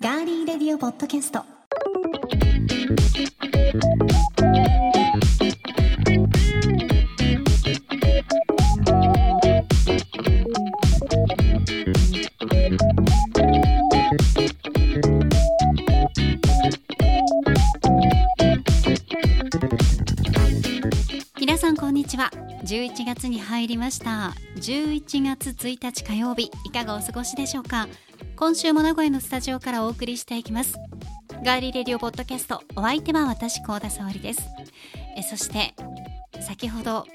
ガーリーレディオポッドキャスト。月に入りました。11月1日火曜日いかがお過ごしでしょうか？今週も名古屋のスタジオからお送りしていきます。ガーリーレディオポッドキャストお相手は私高田沙織です。えそして先ほど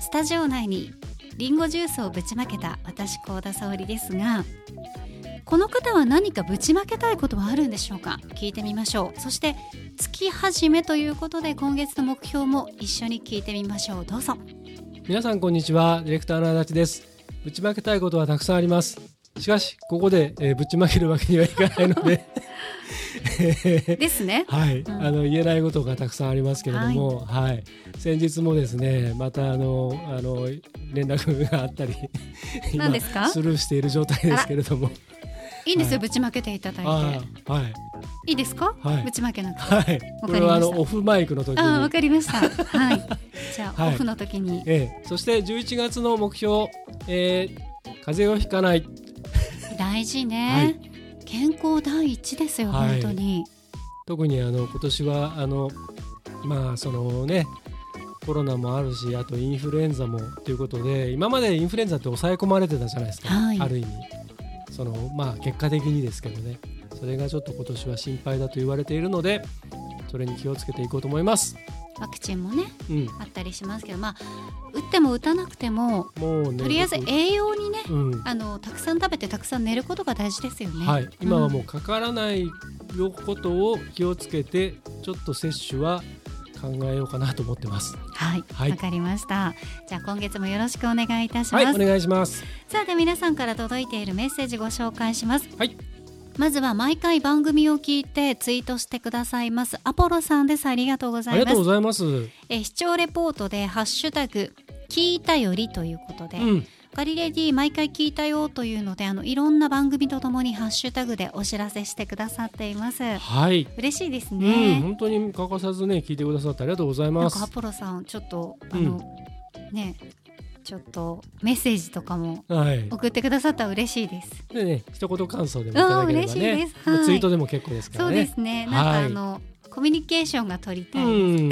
スタジオ内にリンゴジュースをぶちまけた私高田沙織ですがこの方は何かぶちまけたいことはあるんでしょうか？聞いてみましょう。そして月始めということで今月の目標も一緒に聞いてみましょう。どうぞ。皆さんこんにちは。ディレクターの足立です。ぶちまけたいことはたくさんあります。しかしここで、えーぶちまけるわけにはいかないので。ですね。はい、うん。あの言えないことがたくさんありますけれども、はい。先日もですねまたあのあの連絡があったり今何ですか？スルーしている状態ですけれどもいいんですよ、はい。ぶちまけていただいて。はい。いいですか、はい。ぶちまけなくて。はい。これはあのオフマイクの時に。ああわかりました。はい。じゃあ、はい。オフの時に。ええ、そして11月の目標、えー風邪をひかない。大事ね、はい。健康第一ですよ、はい。本当に。特にあの今年はあのまあそのねコロナもあるしあとインフルエンザもということで今までインフルエンザって抑え込まれてたじゃないですか、はい。ある意味そのまあ結果的にですけどねそれがちょっと今年は心配だと言われているのでそれに気をつけていこうと思います。ワクチンもねうん、あったりしますけどまあ打っても打たなくてももうねとりあえず僕栄養にねうん。あのたくさん食べてたくさん寝ることが大事ですよね。はい、今はもううかからないことを気をつけてちょっと接種は考えようかなと思ってます。んはいわ、はい。かりました。じゃあ今月もよろしくお願いいたします、はい、お願いします。さあでは皆さんから届いているメッセージご紹介します。はい。まずは毎回番組を聞いてツイートしてくださいます。アポロさんです。ありがとうござありがとういますございます。え視聴レポートでハッシュタグ聞いたよりということで、うん、ガリレディ毎回聞いたよというのであのいろんな番組とともにハッシュタグでお知らせしてくださっていますはい。嬉しいですうん、ね、本当に欠かさずね聞いてくださってありがとうございますア。ポロさんちょっとあの、ねちょっとメッセージとかもはい。送ってくださったら嬉しいですでね一言感想でもいただければうん嬉しいねです、はいツイートでも結構ですからね。そうですねなんかはいあの、コミュニケーションが取りたい、うん、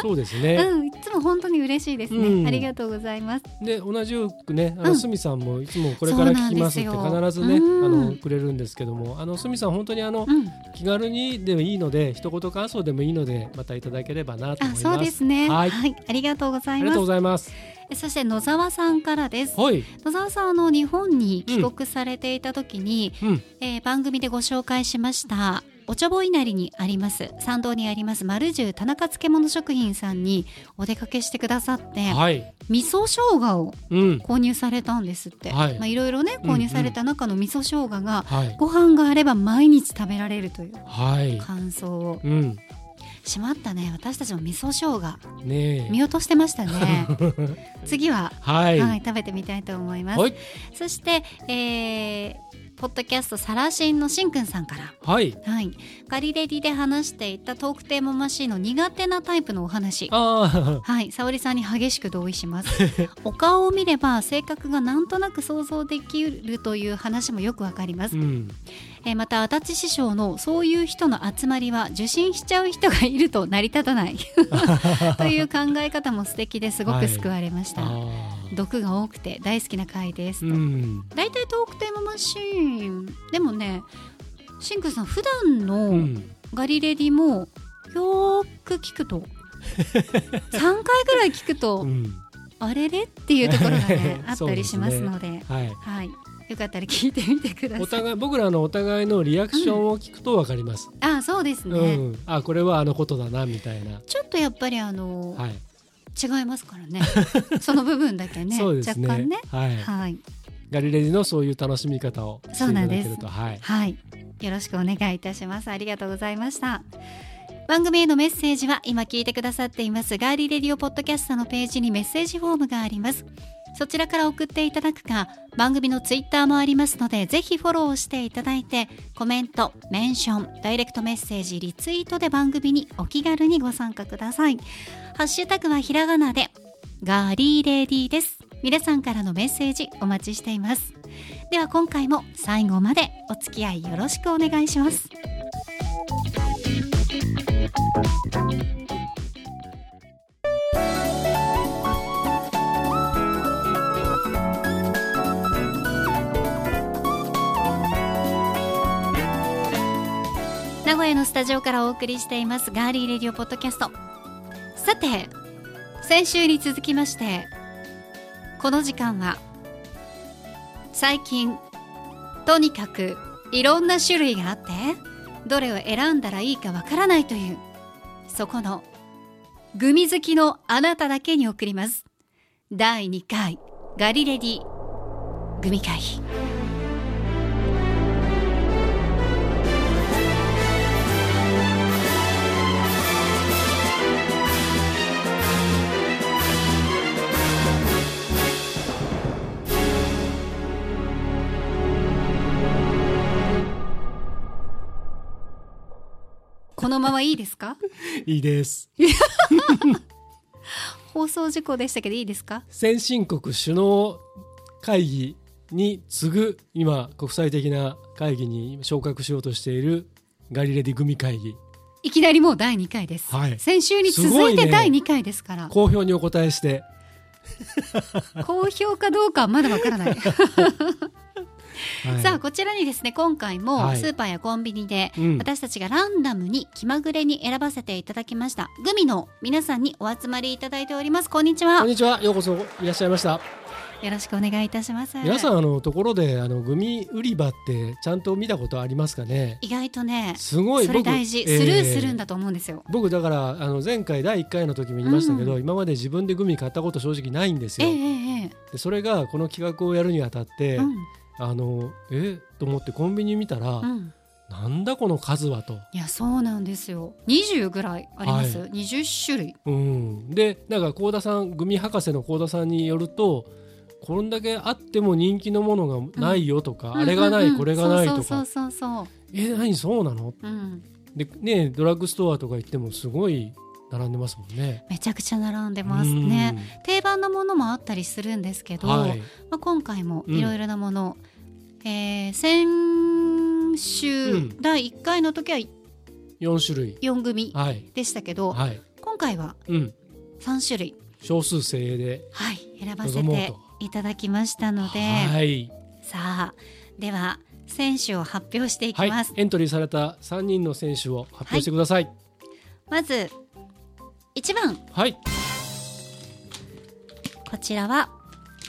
そうですね。うん、いつも本当に嬉しいですね、うん。ありがとうございます。で同じくね、あうん。のすみさんもいつもこれから聞きますって必ずね、うん。あのくれるんですけども、あのすみさん本当にあのうん。気軽にでもいいので一言感想でもいいのでまたいただければなと思います。あそうですね。はい。ありがとうございます。ありがとうございます。えそして野沢さんからです。はい。野沢さんあの日本に帰国されていた時に、うん。えー番組でご紹介しましたお茶ぼ稲荷にあります参道にあります丸十田中漬物食品さんにお出かけしてくださって、はい。味噌生姜をうん。購入されたんですって、はいまあいろいろね購入された中の味噌生姜が、はい。ご飯があれば毎日食べられるというはい。感想をうん。しまったね私たちも味噌生姜ねえ。見落としてましたね 次は、は。はいはい。食べてみたいと思います、はい。そして、えーポッドキャストサラシンのしんくんさんから。はい。はい、ガリレディで話していたトークテーママシーンの苦手なタイプのお話。あはい、沙織さんに激しく同意します。お顔を見れば性格がなんとなく想像できるという話もよくわかりまあ。す。う、ん。えーまた足立師匠のそういう人の集まりは受診しちゃう人がいると成り立たない。という考え方も素敵ですごく救われました、ああ。毒が多くて大好きな回ですと、うん。大体トークテーママシーンでもねシンクさん普段うのん。ガリレディもよーく聞くと 3回ぐらい聞くと、うん。あれれっていうところがね あったりしますのではい。はい、よかったら聞いてみてくださいお互い僕らのお互いのリアクションを聞くとわかります。あそうですね、うん。あこれはあのことだなみたいな。ちょっとやっぱりあの、はい。違いますからね。その部分だけね。そうですね。若干ね。はい。はい、ガリレディのそういう楽しみ方をしていただけると。はい。はい、よろしくお願いいたします。ありがとうございました。番組へのメッセージは今聞いてくださっています。ガーリーレディオポッドキャストのページにメッセージフォームがあります。そちらから送っていただくか番組のツイッターもありますのでぜひフォローしていただいてコメントメンションダイレクトメッセージリツイートで番組にお気軽にご参加くださいハッシュタグはひらがなでガーリーレディです。皆さんからのメッセージお待ちしています。では今回も最後までお付き合いよろしくお願いします。名古屋のスタジオからお送りしていますガーリーレディオポッドキャスト。さて先週に続きましてこの時間は最近とにかくいろんな種類があってどれを選んだらいいかわからないというそこのグミ好きのあなただけに送ります。第2回ガリレディグミ会。このままいいですか？いいです。放送事故でしたけどいいですか？先進国首脳会議に次ぐ今国際的な会議に昇格しようとしているガリレディ組会議。いきなりもう第2回です、はい。先週に続いて第2回ですから、好評にお答えして、好評かどうかはまだわからない、はい。さあこちらにですね今回もはい。スーパーやコンビニでうん。私たちがランダムに気まぐれに選ばせていただきました。グミの皆さんにお集まりいただいております。こんにちは。よこんにちは。ようこそ。いらっしゃいました。ろしくお願いいたします。皆さんあのところであのグミ売り場ってちゃんと見たことありますかね？意外とねすごい。それ僕大事、えー。スルーするんだと思うんですよ。僕だからあの前回第1回の時も言いましたけど、う今まで自分でグミ買ったこと正直ないんですよ、ええええ。でそれがこの企画をやるにあたって、うんあのえと思ってコンビニ見たら、うん。なんだこの数はと、いやそうなんですよ。20ぐらいあります、は20種類。うん、でなんか幸田さんグミ博士の幸田さんによるとこんだけあっても人気のものがないよとか、あれがない、うんうんうん。これがないとか。そうそうそうそう。え何？そうなの？うん、でねドラッグストアとか行ってもすごい並んでますもんね。めちゃくちゃ並んでますね。定番のものもあったりするんですけど、はい、まあ、今回もうん。いろいろなもの、えー先週、うん。第1回の時は4種類。4組はい。でしたけど、はい、今回はうん、3種類、少数精鋭ではい、選ばせていただきましたので、はい、さあでは選手を発表していはいきます、、エントリーされた3人の選手を発表してください。まず1番。はい、こちらは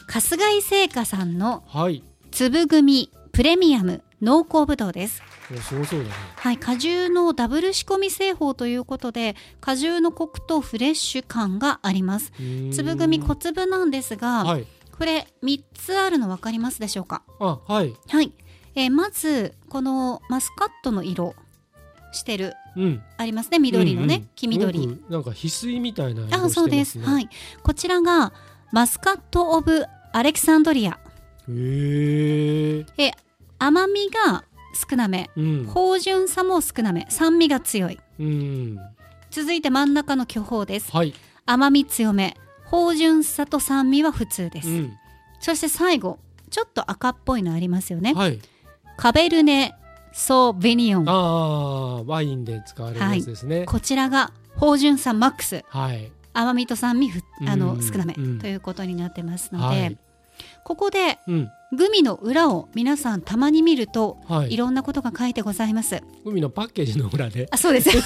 春日井製菓さんのはい、粒組プレミアム濃厚ぶどうです。おすごそうだね。はい、果汁のダブル仕込み製法ということで果汁のコクとフレッシュ感があります。粒組小粒なんですが、はい、これ3つあるの分かりますでしょうか？あ、はい、はい、えーまずこのマスカットの色してるうん、ありますね緑のね、うんうん。黄緑。なんか翡翠みたいなね。あそうです、はい。こちらがマスカット・オブ・アレキサンドリア。へえ、甘みが少なめ。うん、芳醇さも少なめ。酸味が強い。うん、続いて真ん中の巨峰です。はい、甘み強め。芳醇さと酸味は普通です、うん、そして最後ちょっと赤っぽいのありますよね、はい、カベルネ・ソーベニオンああ、ワインで使われるやつですね。こちらが芳醇さマックス。はい、甘みと酸味ふあのうん少なめ。うん。ということになってますので、はい。ここでうん、グミの裏を皆さんたまに見るとはい。い、ろんなことが書いてございます。海のパッケージの裏で、あ、そうです。い。海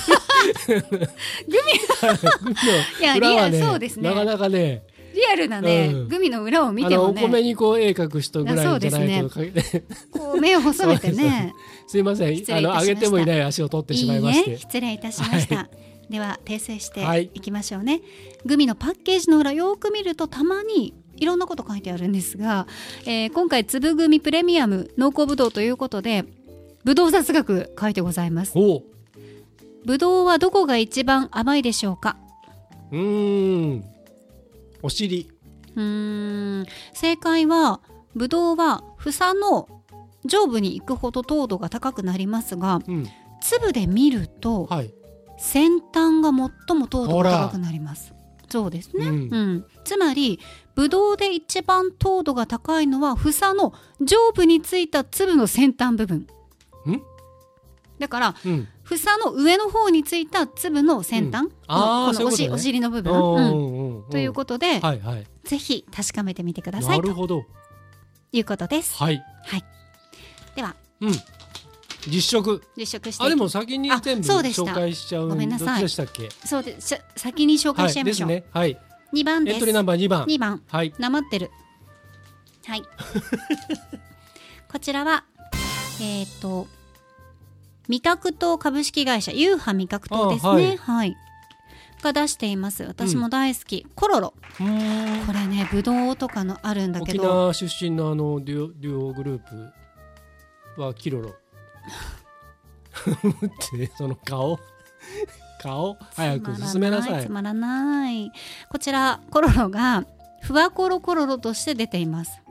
や、リアル、の裏はね、そうですね。な。かなかね、リアルなね、うん。グミの裏を見てもね、米にこう絵描く人ぐらいじゃないとあ書いて、こう目を細めてね、すいません、あの上げてもいない足を取ってしまいいいまして、ね、失礼いたしました。では訂正してはい。いきましょうね、グミのパッケージの裏よく見るとたまにいろんなこと書いてあるんですが、えー今回粒グミプレミアム濃厚ぶどうということでぶどう雑学書いてございます。ぶどうはどこが一番甘いでしょうか？うーんお尻。うーん。正解はブドウは房の上部に行くほど糖度が高くなりますがうん。粒で見るとはい。先端が最も糖度が高くなります。そうですね、ううん。んつまりブドウで一番糖度が高いのは房の上部についた粒の先端部分。んだからうん。房の上の方についた粒の先端、うん。このおしね。お尻の部分、ということで、はいはい。ぜひ確かめてみてくださと。ないるほど。いうことです。はい。では。うん。実食。実食してあでも先にあ全部そうでした。紹介しちゃう。ごめんなさい。どっちでしたっけ？そうでしゃ先に紹介しちゃいましょう、はいですね。はい。2番です。エントリーナンバー2番。2番。はい。なまってる。はい。こちらはえっ、と味覚糖株式会社ユーハ味覚糖ですね。あはい。はい、が出しています。私も大好き、コロロ。これねブドウとかのあるんだけ沖ど縄出身のあのデュオデュオグループ。はキロロ。ってその顔。顔？早く進めなさい。つまらないこちらコロロがふわコロコロロとして出ています。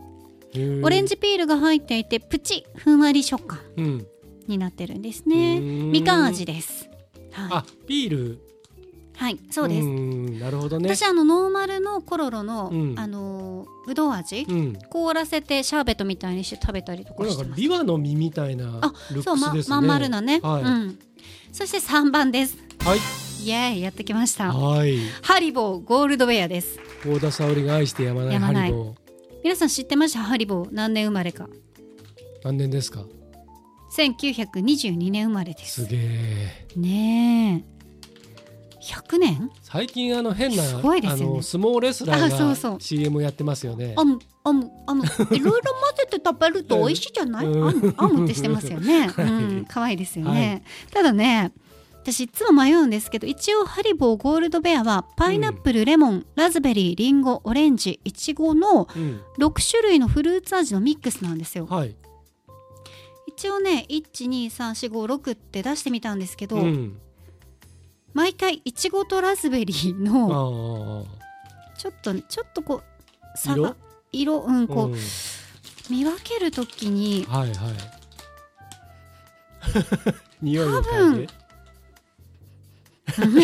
オレンジジピールが入っていてプチふんわり食感。うんになってるんですね。みみかん味です。はあピール。い、はい、そうです。んなるほどね。私あのノーマルのコロロの、うん。あのぶどう味、うん。凍らせてシャーベットみたいにして食べたりとかかしてます。ビワの実みたいなあルッそうままん丸なね、はい。うん、そして3番です。はい。イエーイやってきました。はい。ハリボーゴールドウェアです。幸田沙織が愛してやまないやまない。ハリボー皆さん知ってました？ハリボー。何年生まれか。何年ですか？1922年生まれです。すげえ。ねえ。100年最近あの変な、すごいですよね。あの相撲レスラあそうそう。ーが CM やってますよね。あむあむあむ。いろいろ混ぜて食べると美味しいじゃない、うん。あむあむってしてますよね、はい。うん可愛いですよね、ただね私いつも迷うんですけど一応ハリボーゴールドベアはパイナップル、レモンラズベリーリンゴオレンジイチゴのうん。6種類のフルーツ味のミックスなんですよ。はい一応ね12345って出してみたんですけど、うん。毎回いちごとラズベリーあのあちょっとちょっとこう差が色色うんこう、うん。見分けるときにはいはい。匂いを多嗅い分。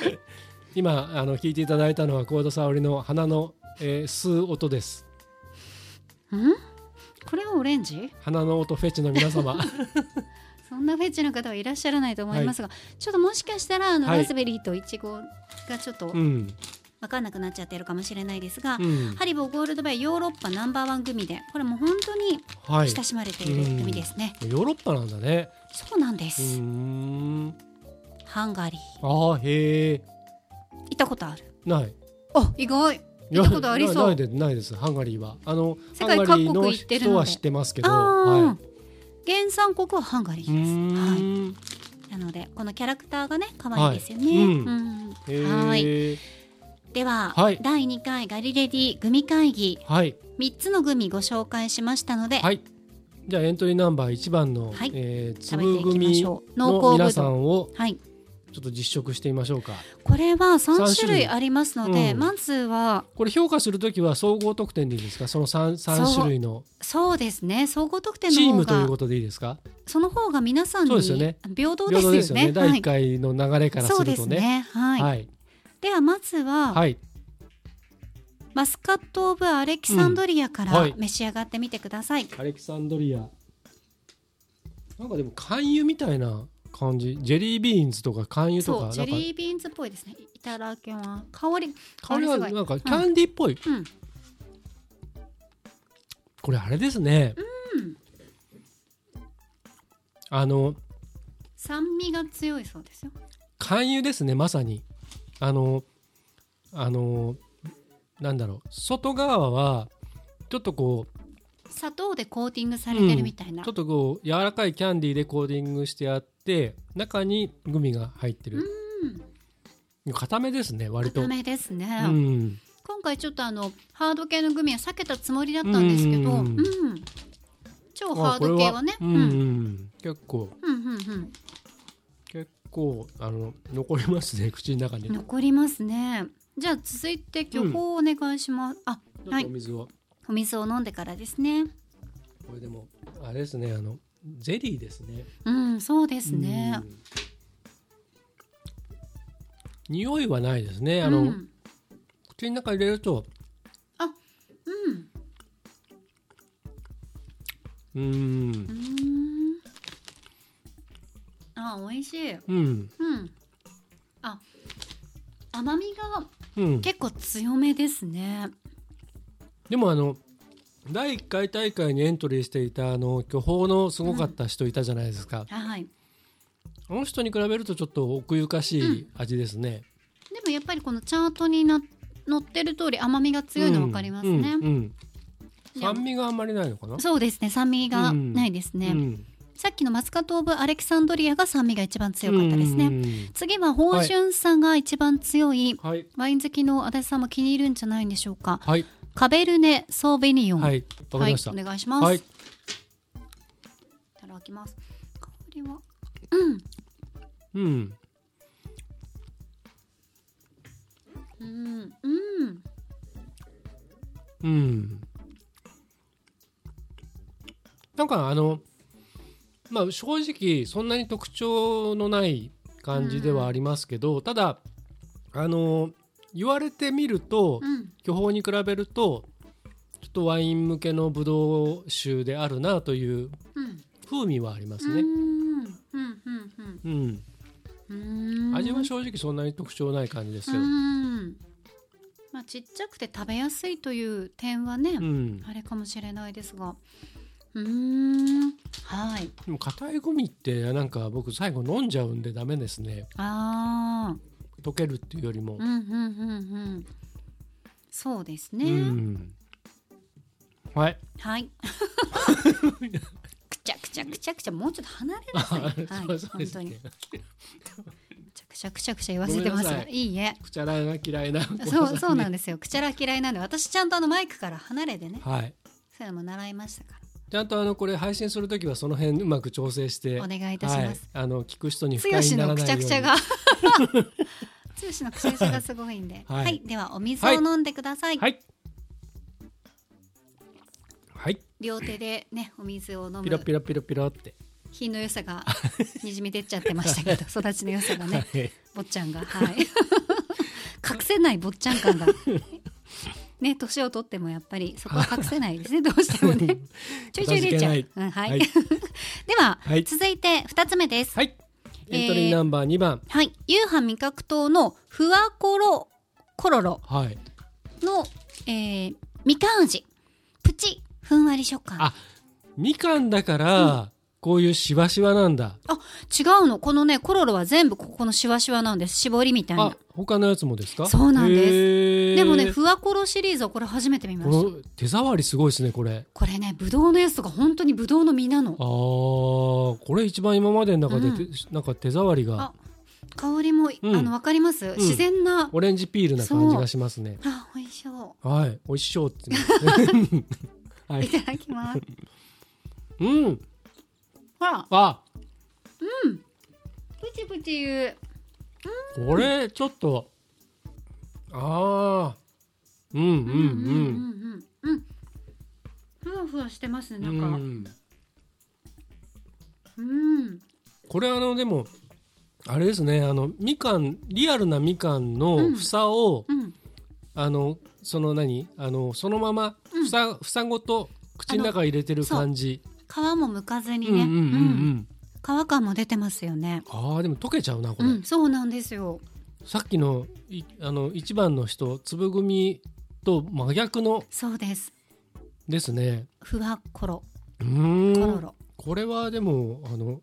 で 今あの聞いていただいたのは幸田沙織の鼻の、えー吸う音です。ん？これはオレンジ？鼻の音フェチの皆様。そんなフェチな方はいらっしゃらないと思いますが、ちょっともしかしたらあの、はい。ラズベリーとイチゴがちょっとうん。分かんなくなっちゃってるかもしれないですが、うん。ハリボーゴールドベアヨーロッパナンバーワングミでこれもう本当にはい。親しまれているグミですね、ヨーロッパなんだね。そうなんでうす、ハンガリー。ああへえ行ったことある？ない。あ意外行ったことありそう。ないでないです。ハンガリーは。あの世界ハンガリーの各国行ってるのは知ってますけどは原産国はハンガリい、ーです、はい、んなのでこのキャラクターがね可愛いですよね、はい。うん。うん。へはい。えでは、はい。第2回ガリレディグミ会議。はい。3つのグミご紹介しましたので、はい。じゃあエントリーナンバー1番の、はい。えー粒組しょう。濃の皆さんをはい、ちょっと実食してみましょうか。これは3種三種類類。ありますので、うん。まずはこれ評価するときは総合得点でいいですか？その 3, 三種類の。そうですね。総合得点チーの方がムということでいいですか？その方が皆さんにそうですよね。平等ですよね。すよね。第はい。1回の流れからすするとね。ね。はい、はい。ではまずは、はい。マスカット・オブ・アレキサンドリアから召し上がってみてください、アレキサンドリア。なんかでも肝油みたいな感じ。ジェリービーンズとか肝油とそうジェリービーンズっぽいですね。いただきます。香り香りはなんかキャンディーっぽい、うん。これあれですね、うん。あの酸味が強いそうですよ。肝油ですねまさに。あのあのなんだろう。外側はちょっとこう砂糖でコーティングされてるみたいな、ちょっとこう柔らかいキャンディーでコーティングしてあって中にグミが入ってる。うん。固めですね割と。固めですね、うん。今回ちょっとあのハード系のグミは避けたつもりだったんですけど、ううん。ん超ハード系はね。うん。うん。結構。うんうんうん。結構あの残りますね口の中に。残りますね。じゃあ続いて巨峰お願いします、あはい。お水を、お水を飲んでからですね。これでもあれですねあのゼリーですね。うんそうですね。うん。匂いはないですね。あの、うん口の中入れると。うん。うーん。うーん。あ美味しい。うん。うん。あ甘みがうん。結構強めですね。でもあの第1回大会にエントリーしていたあの巨峰のすごかった人いたじゃないですか、はい。あの人に比べるとちょっと奥ゆかしい味ですね、でもやっぱりこのチャートにな載ってる通り甘みが強いの分かりますね、うんうん。うん。で酸味があんまりないのかな？そうですね。酸味がないですね、うん。さっきのマスカット・オブ・アレキサンドリアが酸味が一番強かったですね、うん。次は芳醇さが一番強い、はい。ワイン好きの足立さんも気に入るんじゃないんでしょうか。はいカベルネ・ソーベニオン。はいわかりました。はい、お願いします、はい。い、ただきます。香りは？うん。うん。うん。うん。うんなんかあのまあ正直そんなに特徴のない感じではありますけど、ただあの言われてみると、うん。巨峰に比べるとちょっとワイン向けのブドウ酒であるなといううん。風味はありますね。うん。うん。うん。うん、うん。うん。味は正直そんなに特徴ない感じですうよ。ん。まあちっちゃくて食べやすいという点はね、うん、あれかもしれないですが。うーん。はい。でも硬いグミってなんか僕最後飲んじゃうんでダメですね。あ溶けるっていうよりもーう。んうんうんうんそうですね、うん、はい。はいくちゃくちゃくちゃくちゃもうちょっと離れなさい、はい、そうそう本当に。くちゃくちゃくちゃくちゃ言わせてますごめんなさいいいえくちゃらが嫌いな。そうそうなんでですよくちゃら嫌いなんで私ちゃんとあのマイクから離れてねはい。そういうのも習いましたかちゃんとあのこれ配信するときはその辺うまく調整してらお願いいたします、はい、あの聞く人に不剛快にならのないようにくちゃくちゃが剛のくちゃくちゃがすごいんで、は、はい。いではお水を飲んでください、はい。はい。両手でねお水を飲ピロむピロピロピロって、品の良さが にじみ出ちゃってましたけど 育ちの良さがねはい。坊ちゃんが。はい。隠せない坊ちゃん感が。ね年を取ってもやっぱりそこは隠せないですね。どうしてもね。ちょいちょい出ちゃう、うん、はい、はい。では、はい。続いて二つ目です。はいエントリーナンバー2番、はい。夕飯味覚糖のふわコロコロロ。はい。の、えー、みかん味。プチふんわり食感。あみかんだから、こういうしわしわなんだ。あ違うの。このねコロロは全部ここのシワシワなんです。絞りみたいあな他のやつもですか？そうなんです。すでもねふわコロシリーズはこれ初めて見ました。手触りすごいですねこれ。これねぶどうのやつとか本当にぶどうの実なの。あーこれ一番今までの中で、うん。てなんか手触りが。あ香りも、うん。あのわかります、自然な。オレンジピールな感じがしますね。あ美味しそはい美味しそうってね。はうい。いただきます。うんほらあプチプチ言う。これちょっと。ああうんうんうんうん。うんうんふわふわしてますねうんなんか。うん。うん。これあのでもあれですねあのみかんリアルなみかんの房を、うん。あのその何あのそのまま房,、房ごと口の中入れてる感じ皮も剥かずにね、うんうんうんうん。皮感も出てますよね。あーでも溶けちゃうなこれ、うんそうなんですよ。さっきのいあの一番の人粒組と真逆のそうです。ですね。ふわコロうーん。これはでもあの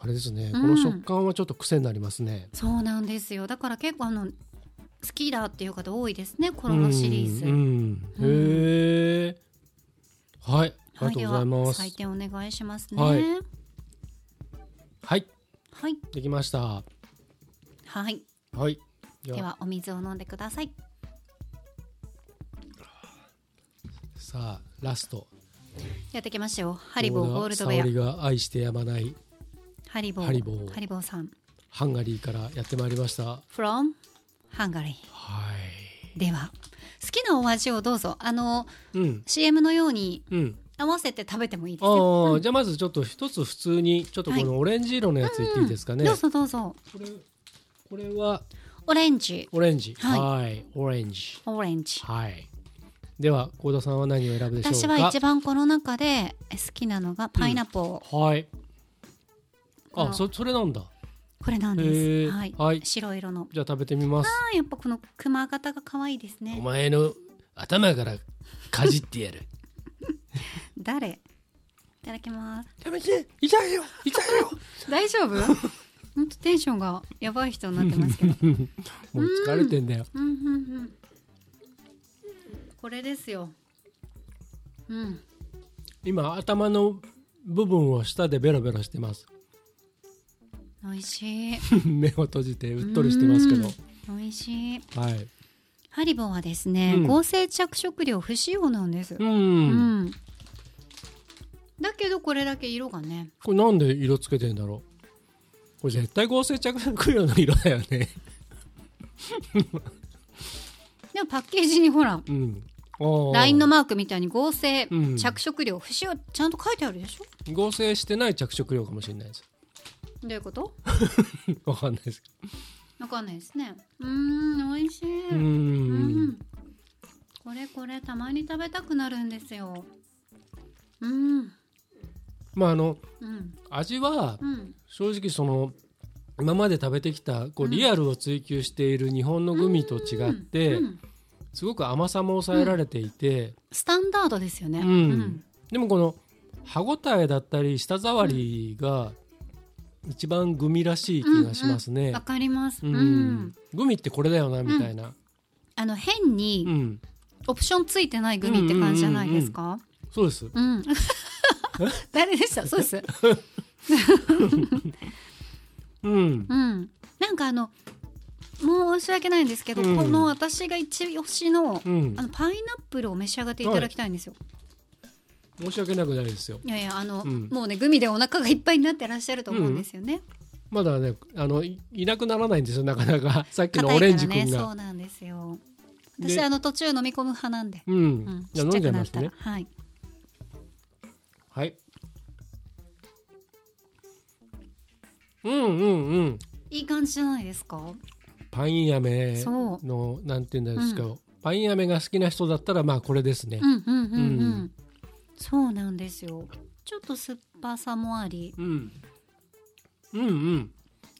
あれですね、うん。この食感はちょっと癖になりますね。そうなんですよ。だから結構あの好きだっていう方多いですねコロロシリーズ、うんうん。へえはいありがとうございま、す。は採点お願いしますね。ははい。い、はい。はい。できました。はい。でではお水を飲んでください。さあラスト。やってきましたよ。ハリボーゴールドウ沙織ェが愛してやまない。アハリボー。ハリボー。ハリボーさん。ハンガリーからやってまいりました。From Hungary はい。では好きなお味をどうぞ。あのうん。CM のようにうん。合わせて食べてもいいですあよ、じゃあまずちょっと一つ普通にちょっとこのオレンジ色のやついっていいですかね。どうぞどうぞこれこれは？オレンジオレンジ。はいはい。オレンジ。オレンジはい。では幸田さんは何を選ぶでしょうか？私は一番この中で好きなのがパイナップル、はい。あ、そそれなんだ。これなんへです、ーはい、はい白色のじゃあ食べてみます。あーやっぱこの熊型が可愛いですおね前の頭からかじってやる。誰？いただきます。やめて。痛いよ。痛いよ。大丈夫？本当テンションがやばい人になってますけど。もう疲れてんだよ。うん。うんうんこれですよ。うん。今頭の部分を舌でベロベロしてます。美味しい。目を閉じてうっとりしてますけど。美味しい。はい。ハリボーはですね、うん合成着色料不使用なんですう。うんんだけどこれだけ色がねこれなんで色つけてんだろう？これ絶対合成着色料の色だよね。でもパッケージにほらうん。あー LINE のマークみたいに合成うん着色料不使用ちゃんと書いてあるでしょ？合成してない着色料かもしれないです。どういうこと？わかんないですけわかんないですね。うーん美味しい。これこれたまに食べたくなるんですよ。うん。まああのうん。味はうん。正直その今まで食べてきたこうリアルを追求している日本のグミと違ってうん。すごく甘さも抑えられていてスタンダードですよね。うん。でもこの歯ごたえだったり舌触りが一番グミらしい気がしますね。わ。かります。ううん。んグミってこれだよなみたいな。あの変うにん。オプションついてないグミって感じじゃないですか？そうです。うん。誰でした？そうです。うん。うん。なんかあのもう申し訳ないんですけど、うん。この私が一押しのうん。あのパイナップルを召し上がっていただきたいんですよ。申し訳なくないですよ。い、やいやあの、うんもうねグミでお腹がいっぱいになってらっしゃると思うんですよね。まだねあのいいなくならないんですよなかなか さっきのオレンジ君が。そうなんですよ。で私あの途中飲み込む派なんで、うん、うん、じゃあ飲んじゃいますね。はい。はい。うんうんうん。いい感じじゃないですか？パイン飴そのなんていうんですか、パイン飴が好きな人だったらまあこれですね。うんうんうんうん。うんそうなんですよ。ちょっと酸っぱさもあり、うん。うんうん。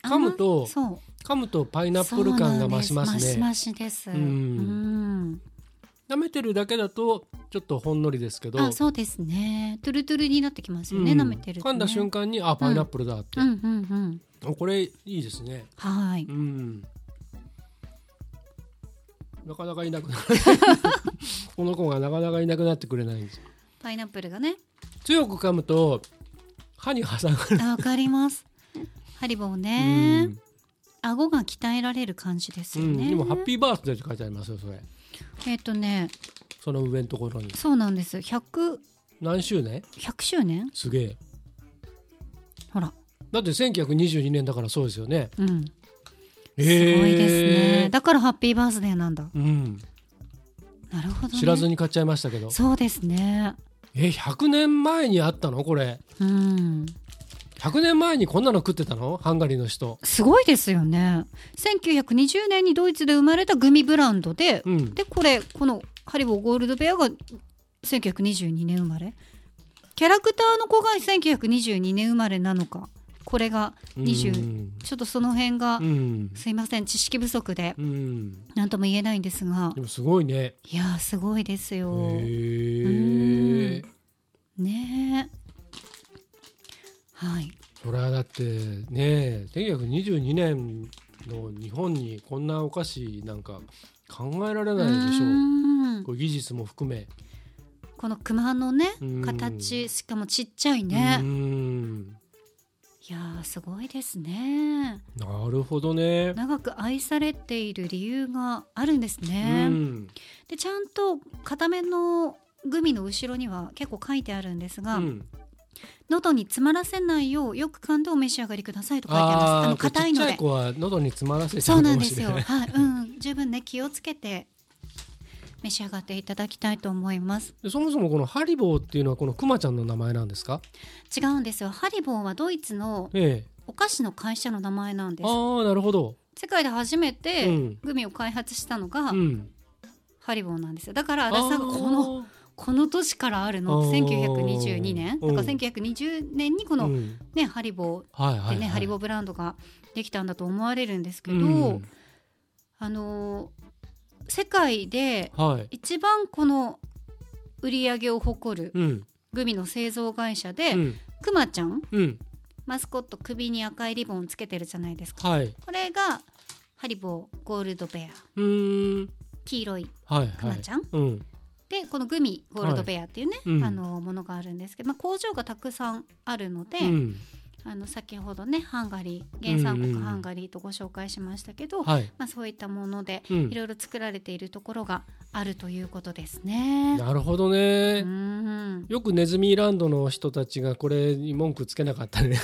噛むと噛むとパイナップル感が増しますね。増し増しです。うん。うん。舐めてるだけだとちょっとほんのりですけど、あそうですね。トゥルトゥルになってきますよね、うん。舐めてると、ね、噛んだ瞬間にあパイナップルだって、うんうんうん。あこれいいですね。はい。うん。なかなかいなくなる。この子がなかなかいなくなってくれないんですパイナップルがね。強く噛むと歯に挟まる、あわかります。ハリボーうねん。顎が鍛えられる感じですうん、よね、でもハッピーバースデーって書いてありますよそれ。えっ、とね。その上のところに。そうなんです。100何周年？100周年？すげえ。ほら。だって1922年だからそうですよね。うん。すえ。ごいですね。ーだからハッピーバースデーなんだ。うん、なるほど、ね、知らずに買っちゃいましたけど。そうですねえ100年前にあったの？これ。うん。100年前にこんなの食ってたの？ハンガリーの人。すごいですよね。1920年にドイツで生まれたグミブランドで、うん。でこれこのハリボーゴールドベアが1922年生まれ。キャラクターの子が1922年生まれなのか。これが20、うん。ちょっとその辺が、うん、すいません知識不足でうん、何とも言えないんですが。でもすごいね。いやーすごいですよ。へえねえ。はい。それはだってね1922年の日本にこんなお菓子なんか考えられないでしょう。ーん。これ技術も含め。この熊のねうん。形しかもちっちゃいね。ん。いやーすごいですね。なるほどね。長く愛されている理由があるんですうね、ん。でちゃんと固めのグミの後ろには結構書いてあるんですが、うん。喉に詰まらせないようよく噛んでお召し上がりくださいと書いてあります。あの硬いので。喉に詰まらせちゃそうなんですよ。はい、うん、十分ね気をつけて召し上がっていただきたいと思います。でそもそもこのハリボーっていうのはこのクマちゃんの名前なんですか？違うんですよ。ハリボーはドイツのええ。お菓子の会社の名前なんです。ああなるほど。世界で初めてうん。グミを開発したのがうん。ハリボーなんですよ。だから足立さんがこのあこの年からあるの？あー1922年？だから1920年にこのーうん。ねハリボーはいはい、はい、でねハリボーブランドができたんだと思われるんですけど、うん。あのー世界ではい。一番この売り上げを誇るうん。グミの製造会社で、うん。くまちゃん？うん。マスコット首に赤いリボンつけてるじゃないですか。はい。これがハリボーゴールドベア黄色いはいはい。くまちゃん、うんでこのグミゴールドベアっていうね、うん。あのものがあるんですけど、まあ、工場がたくさんあるので、うん。あの先ほどねハンガリー原産国うんうんハンガリーとご紹介しましたけど、はい。まあ、そういったものでうん。いろいろ作られているところがあるということですね。なるほどうね、ん。よくネズミランドの人たちがこれに文句つけなかったね。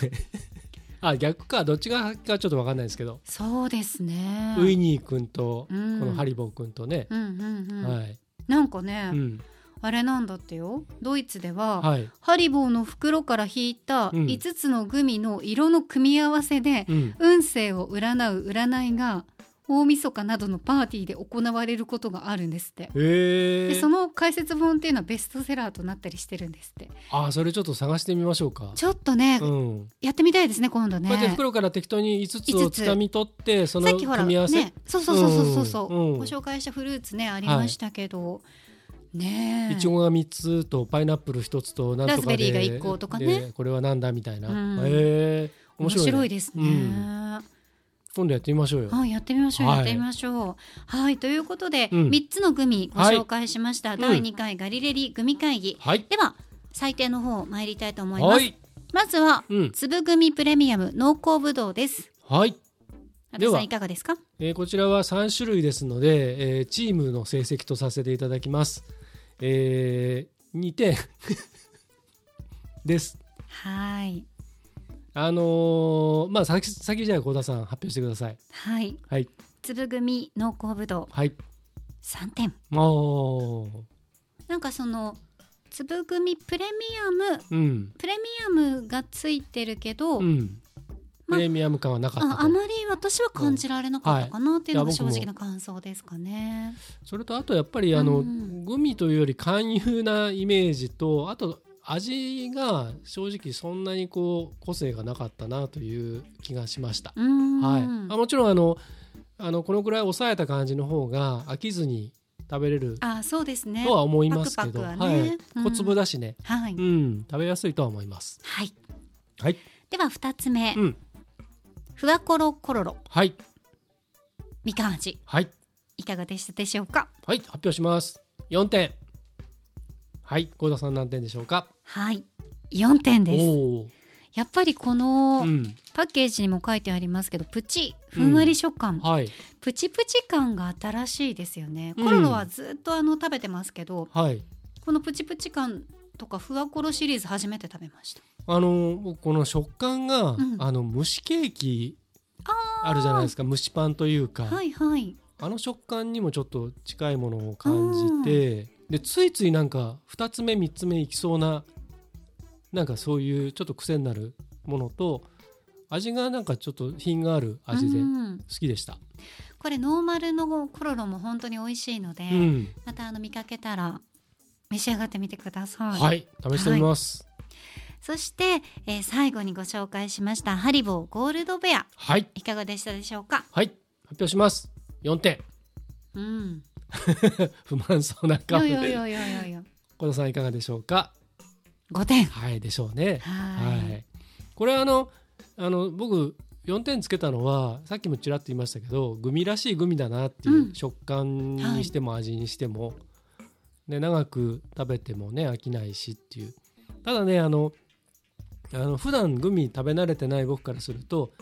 あ逆かどっちがかちょっと分かんないですけど、そうですね。ウイニー君とこうん。のハリボー君とね、うんうんうん。はい、なんかね、うん、あれなんだってよ。ドイツでは、はい、ハリボーの袋から引いたうん。5つのグミの色の組み合わせで、うん、運勢を占う占いが大晦日などのパーティーで行われることがあるんですって。でその解説本っていうのはベストセラーとなったりしてるんですって。あそれちょっと探してみましょうか。ちょっとね、うん、やってみたいですね今度ね。こうやって袋から適当に5つをつかみ取ってそのさっきほら組み合わせ、ねそうそうそうそうそう。そう、うん。うん。ご紹介したフルーツねありましたけど、ねえ。いちごが3つとパイナップル1つとラズベリーが一個とかね。でこれはなんだみたいな、うん。へえ面面白い,、白いですね、うん今度やってみましょうよ、はい、やってみましょう、はい。やってみましょう。はい、ということで、うん。3つのグミご紹介しました、い第2回ガリレリグミ会議。はい。では、採点の方参りたいと思います。はい。まずは、うん。粒グミプレミアム濃厚ぶどうです。はい、では。いかがですか？えーこちらは3種類ですので、えーチームの成績とさせていただきます、えー、2点。です。はい。あのーまあ先先じゃあ幸田さん発表してください。はい。はい。粒グミ濃厚ぶどうはい。3点。おー。なんかその、粒グミプレミアム、うん。プレミアムがついてるけど、うん。まプレミアム感はなかったと。ああまり私は感じられなかったかなっていうのが正直な感想ですかね。それとあとやっぱりあの、うんグミというより勧誘なイメージとあと味が正直そんなにこう個性がなかったなという気がしました。はい、あもちろんあのあのこのくらい抑えた感じの方が飽きずに食べれるあそうですね。とは思いますけど、はね。はい、うん。小粒だしね、はい、うん、食べやすいとは思います。はい。はい、では二つ目、うん、ふわコロコロロ。はい、みかん味。はい、いかがでしたでしょうか？はい、発表します。4点。はい、幸田さん何点でしょうか？はい、四点です。やっぱりこのうん、パッケージにも書いてありますけど、プチふんわり食感、はい、プチプチ感が新しいですよね。うん。コロロはずっとあの食べてますけど、はい。このプチプチ感とかふわコロシリーズ初めて食べました。あの僕この食感が、ん。あの蒸しケーキあるじゃないですか。蒸しパンというか、はいはい。あの食感にもちょっと近いものを感じてでついついなんか2つ目3つ目いきそうななんかそういうちょっと癖になるものと味がなんかちょっと品がある味で好うんきでした。これノーマルのコロロも本当に美味しいので、うん、またあの見かけたら召し上がってみてください。はい試してみます。そして、えー最後にご紹介しましたハリボーゴールドベアはいいかがでしたでしょうか？はい発表します。4点うん。不満そうな顔よよよよよよ。小田さんいかがでしょうか？五点。はいでしょうね。はいはい、これあのあの僕4点つけたのはさっきもちらっと言いましたけどグミらしいグミだなっていう、うん食感にしても味にしても、ね、長く食べてもね飽きないしっていうただねあのあの普段グミ食べ慣れてない僕からすると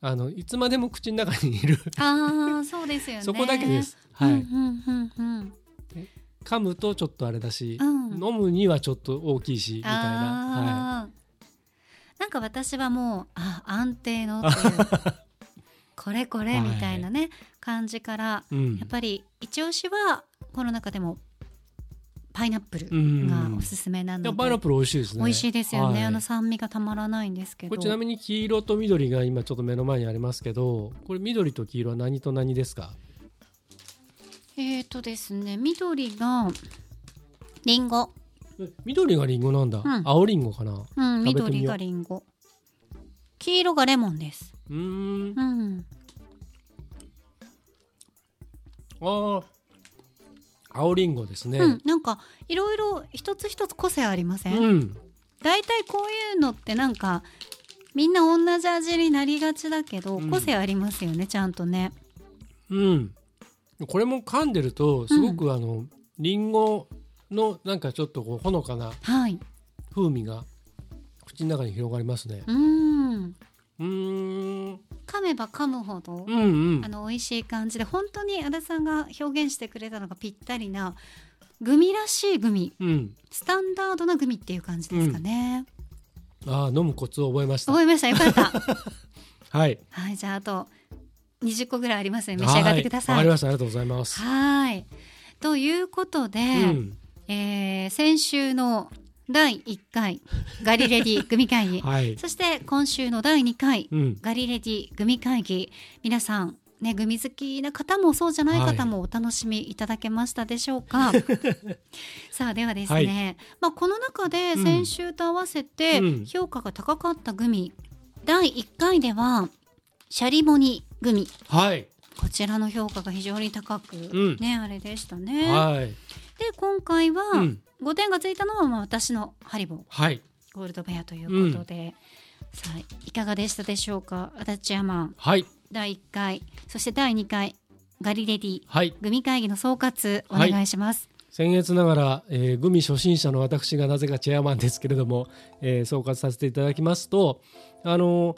あのいつまでも口の中にいるああそうですよね。そこだけです、はいうんうんうんうん。噛むとちょっとあれだし、うん。飲むにはちょっと大きいしみたいな、なんか私はもうあ安定の これこれみたいなね、感じからうん。やっぱり一押しはこの中でもパイナップルうん。がおすすめなので、パイナップル美味しいですね。美味しいですよね、はい。あの酸味がたまらないんですけど。ちなみに黄色と緑が今ちょっと目の前にありますけどこれ緑と黄色は何と何ですか？えーとですね緑がリンゴ、え緑がリンゴなんだ、うん。青リンゴかな。うう。ん、緑がリンゴ。黄色がレモンです。ーん。うん。あー。青リンゴですね。うん、なんかいろいろ一つ一つ個性ありません、うん。大体こういうのってなんかみんな同じ味になりがちだけど、うん。個性ありますよねちゃんとね。うんこれも噛んでるとすごくあの、リンゴのなんかちょっとこうほのかなはい。風味が口の中に広がりますね。うーん。うーん。噛めば噛むほど、うんうん。あの美味しい感じで本当に足立さんが表現してくれたのがぴったりなグミらしいグミ。うん。スタンダードなグミっていう感じですかね、あー飲むコツを覚えました。覚えました。よかった。はい。はいじゃああと20個ぐらいありますので召し上がってくださはい。ありがとうございます。はい。ということで、うん。えー先週の第1回ガリレディ グミ会議。はい。そして今週の第2回うん。ガリレディグミ会議。皆さんねグミ好きな方もそうじゃない方もお楽しみいただけましたでしょうか、さあではですね、まあ、この中でうん。先週と合わせてうん。評価が高かったグミ、第1回ではシャリモニグミはい。こちらの評価が非常に高く、ん。ねあれでしたね。はい。で今回はうん。5点がついたのはまあ私のハリボー。はい。ゴールドベアということで、さあいかがでしたでしょうか足立山はい。第1回そして第2回ガリレディはい。グミ会議の総括おはい願いします。僭越ながら、えーグミ初心者の私がなぜかチェアマンですけれども、えー総括させていただきますとあの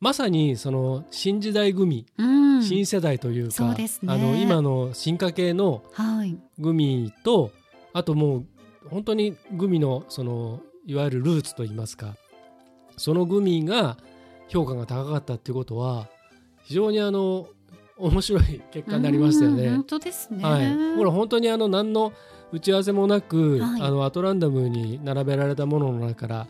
まさにその新時代グミ、うん、新世代というかね。あの今の進化系のはい、グミとあともう本当にグミのそのいわゆるルーツといいますかそのグミが評価が高かったっていうことは非常にあの面白い結果になりましたよね。うん本当ですね。はい、これ本当にあの何の打ち合わせもなく、はい。あのアトランダムに並べられたものの中から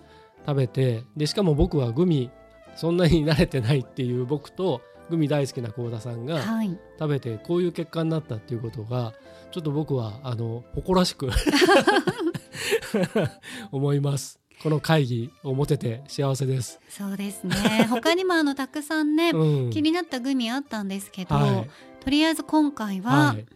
食べてでしかも僕はグミそんなに慣れてないっていう僕とグミ大好きな幸田さんがはい、食べてこういう結果になったっていうことがちょっと僕はあの誇らしく 思います。この会議を持てて幸せです、そうですね。他にもあのたくさんね、うん、気になったグミあったんですけど、はい。とりあえず今回ははい。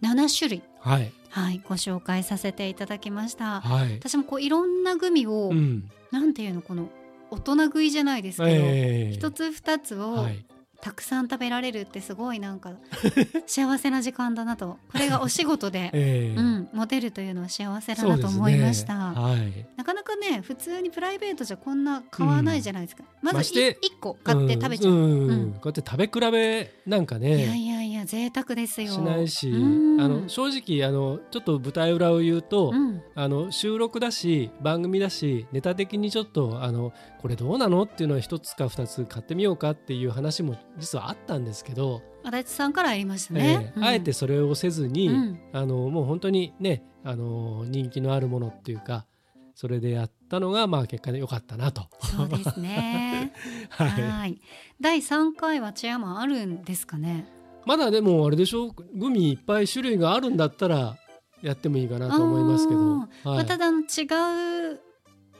7種類、はい。はい、ご紹介させていただきました。はい、私もこういろんなグミを、うん。なんていうのこの大人食いじゃないですけど、ええ。一つ二つをはいたくさん食べられるってすごいなんか 幸せな時間だなと。これがお仕事で、ええ。うん、持てるというのは幸せだなと思いました、はい。なかなかね普通にプライベートじゃこんな買わないじゃないですか、まずましてい一個買って食べちゃう、んん。うん。こうやって食べ比べなんかいやねいやいや贅沢ですよ。しないし、うん。あの正直あのちょっと舞台裏を言うと、うん。あの収録だし番組だしネタ的にちょっとあのこれどうなのっていうのは一つか二つ買ってみようかっていう話も実はあったんですけど、足立さんからありましたね、うん。ええあえてそれをせずに、うん。あのもう本当にねあの人気のあるものっていうかそれでやったのがまあ結果で良かったなと。そうですね。はい。はい。第3回はチェアマンあるんですかね？まだでもあれでしょグミいっぱい種類があるんだったらやってもいいかなと思いますけど、はい。まあ、ただあの違う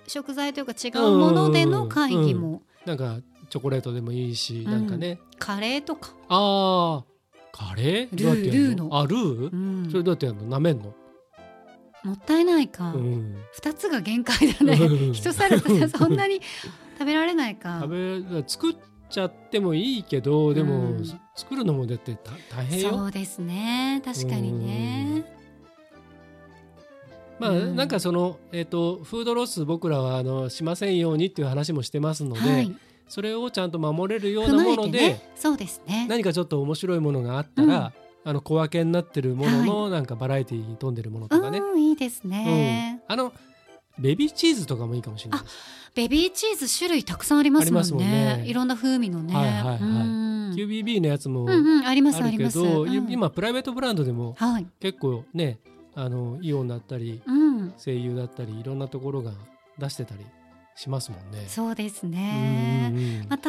食材というか違うものでの会議も、なんかチョコレートでもいいし、うんなんかねカレーとか、あーカレー？ルールーの。あルー、うん。それどうやってやるの？舐めんの、もったいないか、うん、2つが限界だね。うん。一皿と そんなに食べられないか。食べ作っちゃってもいいけどでも、うん。作るのもだってた大変よ。そうですね。確かにね。まあ、うん。なんかその、えー、とフードロス僕らはあのしませんようにっていう話もしてますので、はいそれをちゃんと守れるようなもので、てね。そうですね。何かちょっと面白いものがあったら、あの小分けになってるものの、なんかバラエティーに富んでるものとかね、うんいいですうん。ね、あのベビーチーズとかもいいかもしれない。ベビーチーズ種類たくさんありますもんね。ね。いろんな風味のね、はいはいはい。うん。QBB のやつもうんうんありますあります。けど、うん。今プライベートブランドでもはい。結構ねあのイオンだったりうん。声優だったりいろんなところが出してたりしますもんね。そうですうんね。また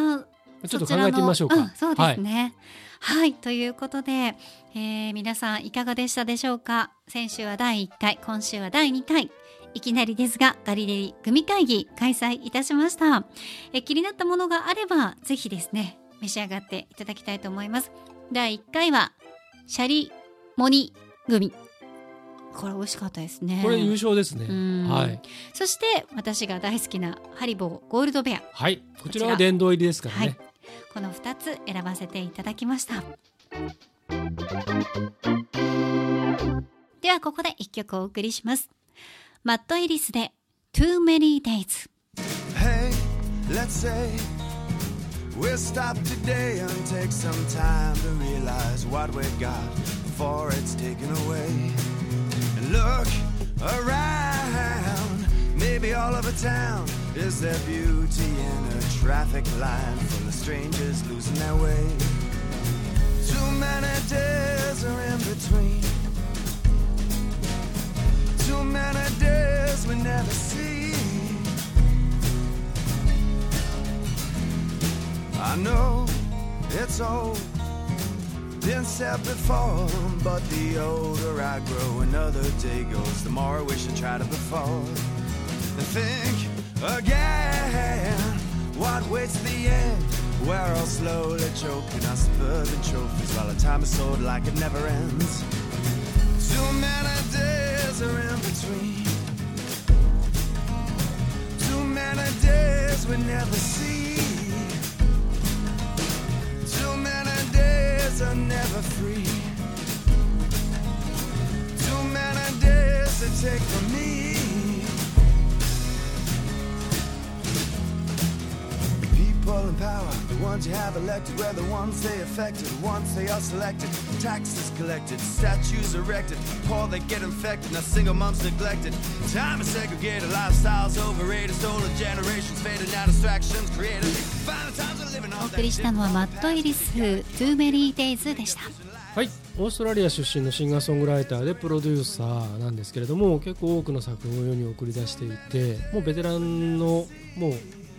ちょっと考えてみましょうか。そちらのんそうですね。はい、ということで、えー皆さんいかがでしたでしょうか？先週は第1回、今週は第2回。いきなりですが、ガリレリ組会議開催いたしました。え気になったものがあれば、ぜひですね、召し上がっていただきたいと思います。第1回は、シャリモニ組。これ美味しかったですね。これ優勝ですね。うんはいそして、私が大好きなハリボーゴールドベア。はいこちらは殿堂入りですからね。はいこの2つ選ばせていただきましたではここで1曲お送りしますマット・エリスで Too Many Days Hey, let's say we'll stop today and take some time to realize what we got before it's taken away. Look around, maybe all over town is there beauty in a traffic line full of strangers losing their way. Too many days are in between. Too many days we never see. I know it's old, been said before, but the older I grow, another day goes, the more I wish I tried it before. And think again, what waits the end? We're all slowly choking our suburban trophies while the time is sold like it never ends. Too many days are in between. Too many days we never see. Too many days are never free. Too many days to take from me. People in power, the ones you have elected, we're the ones they affected. Once they are selected, taxes collected, statues erected, poor they get infected, now single moms neglected. Time is segregated, lifestyles overrated, stolen generations faded, now distractions created. Final times are living お on 送りしたのはマット・エリス Too Many Days でしたはい、オーストラリア出身のシンガーソングライターでプロデューサーなんですけれども結構多くの作品を世に送り出していてもうベテランのもう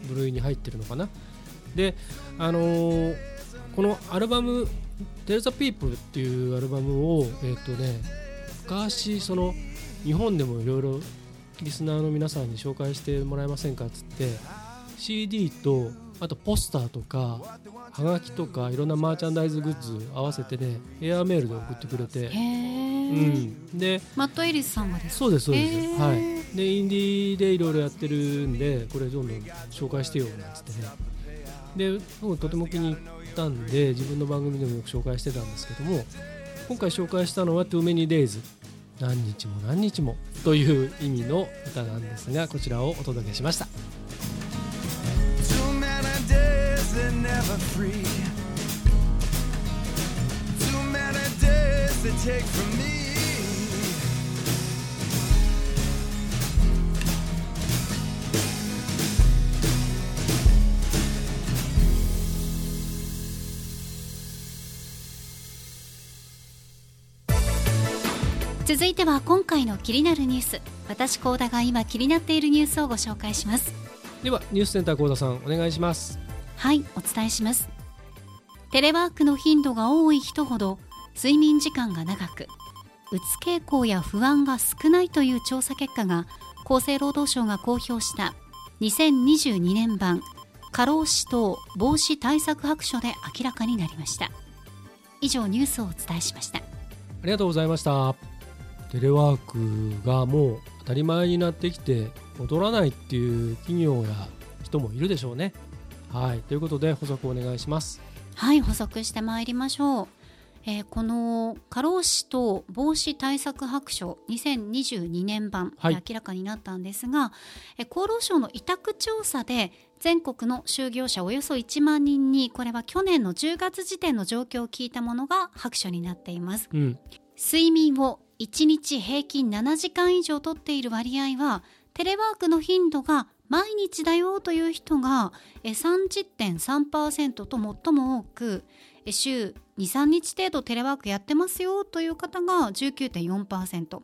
部類に入ってるのかなであのーこのアルバム「Tell the People」っていうアルバムをえっ、とね昔その日本でもいろいろリスナーの皆さんに紹介してもらえませんかっつって CD とあとポスターとかはがきとかいろんなマーチャンダイズグッズ合わせてねエアメールで送ってくれて。うん、でマット・エリスさんがです。かそうですそうです、はい。でインディーでいろいろやってるんでこれどんどん紹介してよなんつってねで僕とても気に入ったんで自分の番組でもよく紹介してたんですけども今回紹介したのは Too Many Days 何日も何日もという意味の歌なんですがこちらをお届けしました。Too many days 続いては今回の気になるニュース。私高田が今気になっているニュースをご紹介します。ではニュースセンター幸田さんお願いします。はいお伝えします。テレワークの頻度が多い人ほど睡眠時間が長くうつ傾向や不安が少ないという調査結果が厚生労働省が公表した2022年版過労死等防止対策白書で明らかになりました。以上ニュースをお伝えしました。ありがとうございましたテレワークがもう当たり前になってきて戻らないっていう企業や人もいるでしょうね。はい。ということで補足お願いします。はい補足してまいりましょう、えーこの過労死等防止対策白書2022年版はい。で明らかになったんですが、えー厚労省の委託調査で全国の就業者およそ1万人にこれは去年の10月時点の状況を聞いたものが白書になっています。うん。睡眠を1日平均7時間以上とっている割合はテレワークの頻度が毎日だよという人がえー30.3%と最も多くえ週23日程度テレワークやってますよという方が19.4%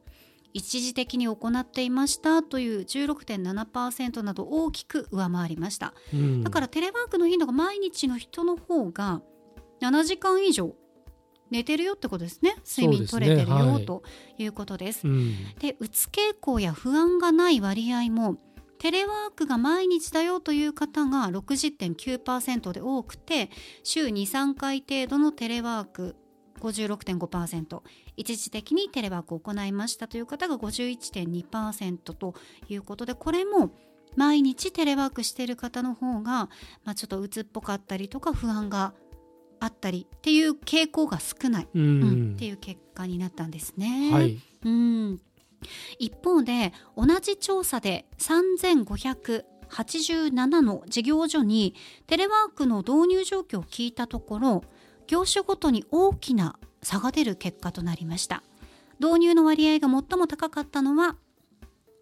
一時的に行っていましたという16.7%など大きく上回りました。うん。だからテレワークの頻度が毎日の人の方が7時間以上寝てるよってことですね。睡眠取れてるよ、ねはいということです。うんでうつ傾向や不安がない割合もテレワークが毎日だよという方が60.9%で多くて週23回程度のテレワーク56.5%一時的にテレワークを行いましたという方が51.2%ということでこれも毎日テレワークしている方の方が、まあ、ちょっと鬱っぽかったりとか不安があったりっていう傾向が少ない、ううんんっていう結果になったんですね。はい。うん。一方で同じ調査で3587の事業所にテレワークの導入状況を聞いたところ業種ごとに大きな差が出る結果となりました。導入の割合が最も高かったのは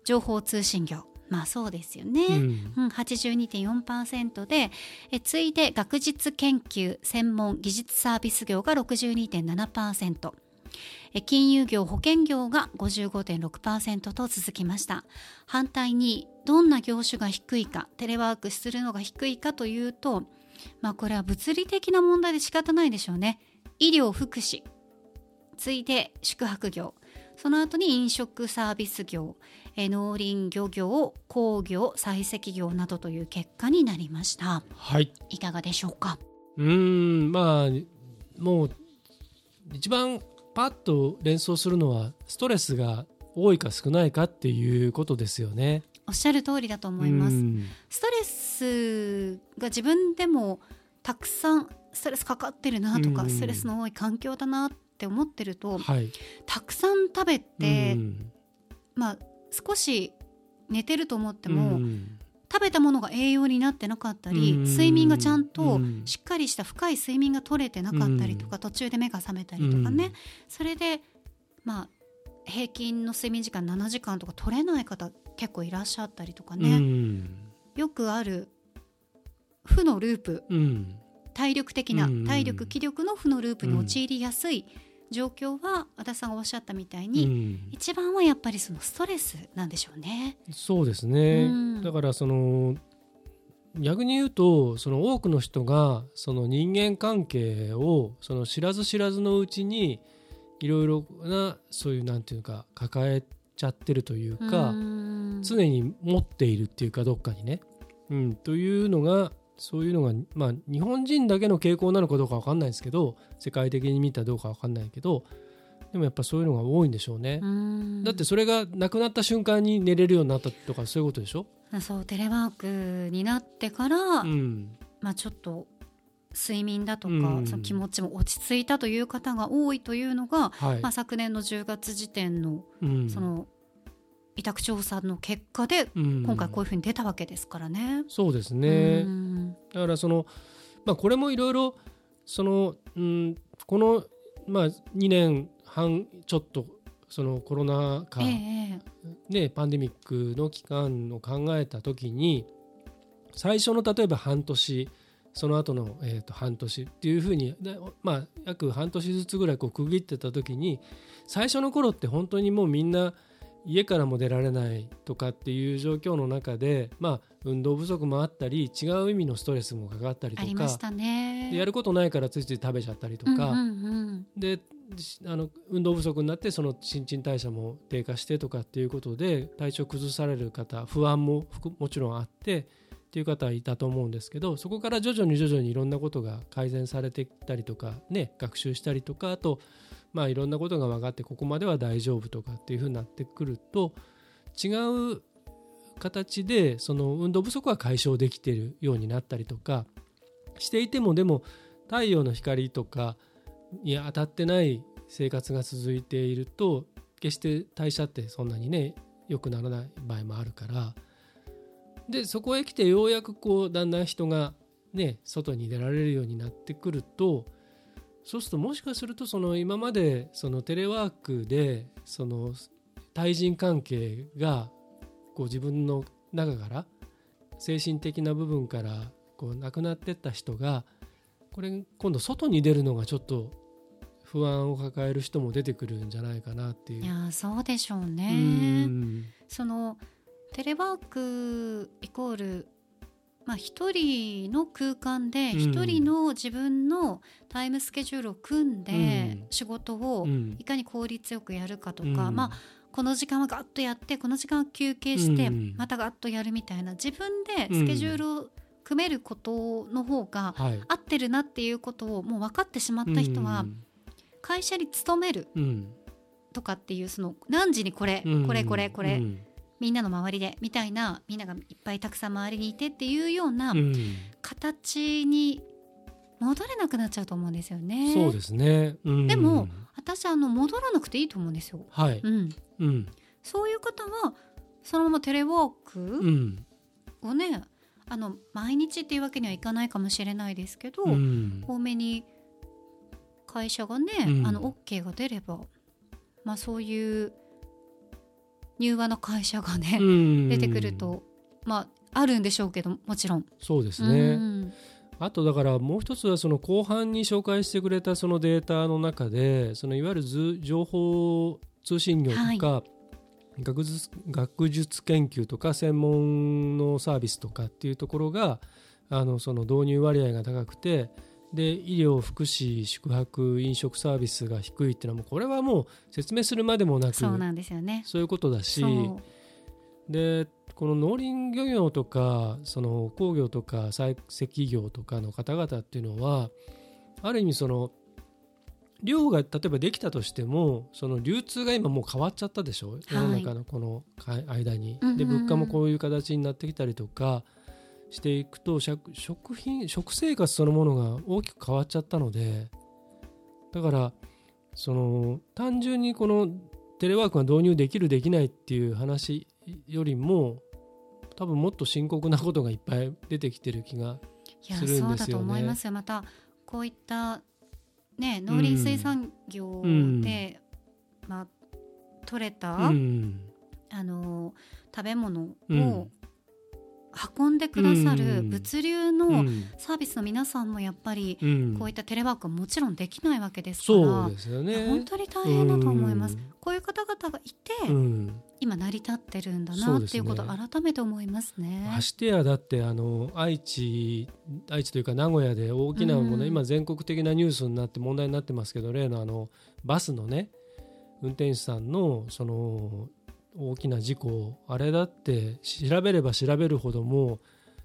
情報通信業まあそうですよね、うん。うん、82.4%でえ次いで学術研究専門技術サービス業が62.7%え金融業保険業が55.6%と続きました。反対にどんな業種が低いかテレワークするのが低いかというとまあこれは物理的な問題で仕方ないでしょうね。医療福祉。次いで宿泊業。その後に飲食サービス業え農林漁業工業採石業などという結果になりました。はい。いかがでしょうか？うーんまあもう一番パッと連想するのはストレスが多いか少ないかっていうことですよね。おっしゃる通りだと思います。うん。ストレスが自分でもたくさんストレスかかってるなとか、うん。ストレスの多い環境だなって思ってるとはい。たくさん食べて、うん。まあ少し寝てると思っても、うん。食べたものが栄養になってなかったり、うん。睡眠がちゃんとうん。しっかりした深い睡眠が取れてなかったりとか、途中で目が覚めたりとかね、それでまあ平均の睡眠時間7時間とか取れない方結構いらっしゃったりとかうね、ん。よくある負のループ。うん。体力的なうん。体力気力の負のループに陥りやすい状況は和田さんがおっしゃったみたいに、うん。一番はやっぱりそのストレスなんでしょうね。そうですね、うん。だからその逆に言うとその多くの人がその人間関係をその知らず知らずのうちにいろいろなそういうなんていうか抱えちゃってるというか、うん。常に持っているっていうかどっかにね、うん、というのがそういうのが、まあ、日本人だけの傾向なのかどうか分かんないですけど世界的に見たらどうか分かんないけどでもやっぱそういうのが多いんでしょうね。うん。だってそれがなくなった瞬間に寝れるようになったとかそういうことでしょ、そうテレワークになってから、うん。まあちょっと睡眠だとか、うん。その気持ちも落ち着いたという方が多いというのが、はい。まあ、昨年の10月時点のうん。その委託調査の結果でうん。今回こういうふうに出たわけですからね。そうですね、うん。だからその、まあ、これもいろいろその、うん、この、まあ、2年半ちょっとそのコロナ禍、ええ。ね、パンデミックの期間を考えた時に最初の例えば半年その後のえーと半年っていうふうにでまあ約半年ずつぐらいこう区切ってた時に最初の頃って本当にもうみんな家からも出られないとかっていう状況の中で、まあ、運動不足もあったり違う意味のストレスもかかったりとかありましたね。でやることないからついつい食べちゃったりとか、うんうんうんでしあの運動不足になってその新陳代謝も低下してとかっていうことで体調崩される方不安もふくもちろんあってっていう方はいたと思うんですけどそこから徐々に徐々にいろんなことが改善されてきたりとかね学習したりとかあとまあいろんなことが分かってここまでは大丈夫とかっていうふうになってくると違う形でその運動不足は解消できているようになったりとかしていてもでも太陽の光とかに当たってない生活が続いていると決して代謝ってそんなにね良くならない場合もあるから。でそこへ来てようやくこうだんだん人がね外に出られるようになってくるとそうするともしかするとその今までそのテレワークでその対人関係がこう自分の中から精神的な部分からこうなくなってった人がこれ今度外に出るのがちょっと不安を抱える人も出てくるんじゃないかなっていう。いやそうでしょうね。うんそのテレワークイコールまあ一人の空間でうん。一人の自分のタイムスケジュールを組んでうん。仕事をうん。いかに効率よくやるかとか、うん。まあこの時間はガッとやってこの時間は休憩してうん。またガッとやるみたいな自分でスケジュールを組めることの方がはい、合ってるなっていうことをもう分かってしまった人は会社に勤めるうん。とかっていうその何時にこれうん。これこれこれうんみんなの周りでみたいなみんながいっぱいたくさん周りにいてっていうようなうん。形に戻れなくなっちゃうと思うんですよね。そうですね、うん。でも私あの戻らなくていいと思うんですよ。はい、うん、うん。そういう方はそのままテレワーうクん。をね、あの毎日っていうわけにはいかないかもしれないですけど、うん。多めに会社がね、うん。あの OK が出れば、まあ、そういう柔和の会社がね、うん。出てくると、まああるんでしょうけどもちろん。そうですね、うん。あとだからもう一つはその後半に紹介してくれたそのデータの中でそのいわゆる図情報通信業とか、学術学術研究とか専門のサービスとかっていうところがあのその導入割合が高くてで医療福祉宿泊飲食サービスが低いっていうのはもうこれはもう説明するまでもなくそうなんですよね。そういうことだしでこの農林漁業とかその工業とか採石業とかの方々っていうのはある意味その量が例えばできたとしてもその流通が今もう変わっちゃったでしょ？世の中のこのか間に。で物価もこういう形になってきたりとかしていくと食食品食生活そのものが大きく変わっちゃったのでだからその単純にこのテレワークが導入できるできないっていう話よりも多分もっと深刻なことがいっぱい出てきてる気がいやするんですよね。そうだと思いますよ。またこういったね農林水産業うん。で、まあ取れた、うんあの食べ物うん。を運んでくださるうん。物流うのん。サービスの皆さんもやっぱりうん。こういったテレワークはもちろんできないわけですから、ね。本当に大変だと思います。こういう方々がいて、うん。今成り立ってるんだなっていうことを改めて思いますね。ましてやだってあの愛知愛知というか名古屋で大きなもの、うん。今全国的なニュースになって問題になってますけど例のあのバスのね運転手さんのその大きな事故あれだって調べれば調べるほどもう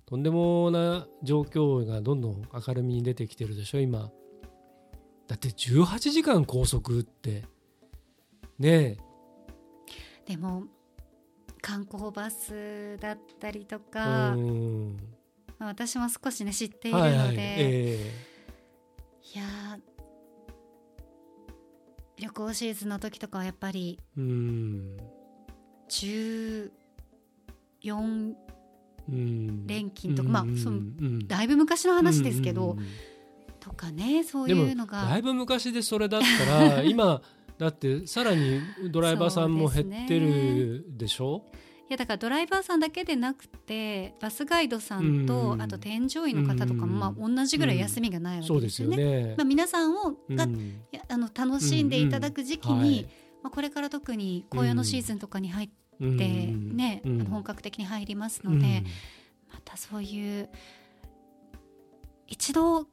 とんでもな状況がどんどん明るみに出てきてるでしょ今。だって18時間拘束って。ねえ。でも観光バスだったりとうか、ん。まあ私も少しね知っているので、はいはい。えいやー旅行シーズンの時とかはやっぱりえうん14うん。連勤とかまあそのうんだいぶ昔の話ですけど、うんうんうんとかねそういうのが。だいぶ昔でそれだったら 今だってさらにドライバーさんも減ってるでしょ？いやだからドライバーさんだけでなくてバスガイドさんと、うん。あと添乗員の方とかも、うんまあ、同じぐらい休みがないわそうでよけですすよね。ねまあ、皆さんをが、あの楽しんでいただく時期に、まあ、これから特に紅葉のシーズンとかに入って、うん。ねうん。本格的に入りますので、うん。またそういう一度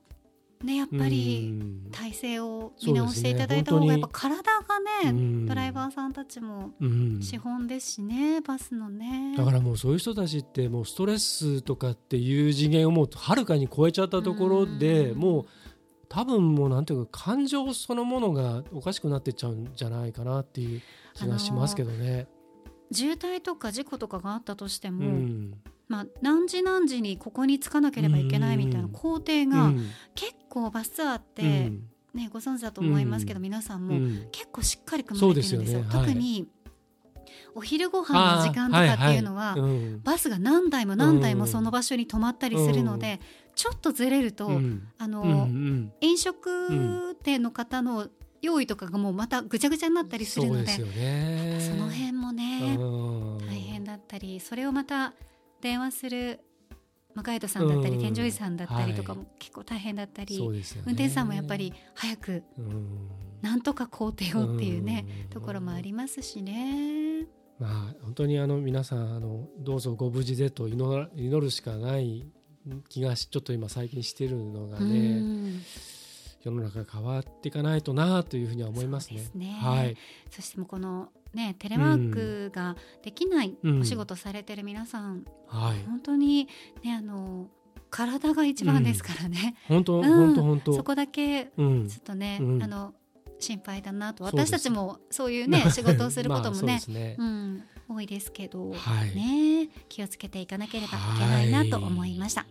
ねやっぱりうん。体制を見直していただいた方が、やっぱ体がね、うん。ドライバーさんたちもうん。資本ですしね、バスのね。だからもうそういう人たちってもうストレスとかっていう次元をもうはるかに超えちゃったところでうん。もう多分もうなんていうか感情そのものがおかしくなってっちゃうんじゃないかなっていう気がしますけどね。渋滞とか事故とかがあったとしてうも、ん。まあ、何時何時にここに着かなければいけないみたいな工程うがん。結構バスツアーって、うん。ねご存知だと思いますけど、うん。皆さんもうん。結構しっかり組まれてるんですよ。すよね。はい。特にお昼ご飯の時間とかっていうのは、バスが何台も何台もその場所に止まったりするので、ちょっとずれると、うん。あの、うんうん。飲食店の方の用意とかがもうまたぐちゃぐちゃになったりするのでその辺もね、うん大変だったりそれをまた電話するまあ、ガイドさんだったりうん。添乗員さんだったりとかはも結構大変だったり、そうですよね。運転手さんもやっぱり早くうん。なんとか工程をっていうねうん。ところもありますしね。まあ本当にあの皆さんあのどうぞご無事でと祈るしかない気がしちょっと今最近してるのがうねん。世の中が変わっていかないとなというふうには思いますね。そうですね。はい、そしてもうこのねテレワークができないうん。お仕事されてる皆さん、はい、本当にねあの体が一番ですからね、本当、うん。本当本当。そこだけうん。ちょっとね、うん。あの心配だなと。私たちもそういうね 仕事をすることもねね。うん、多いですけど、はい。ね気をつけていかなければいけないなと思いました。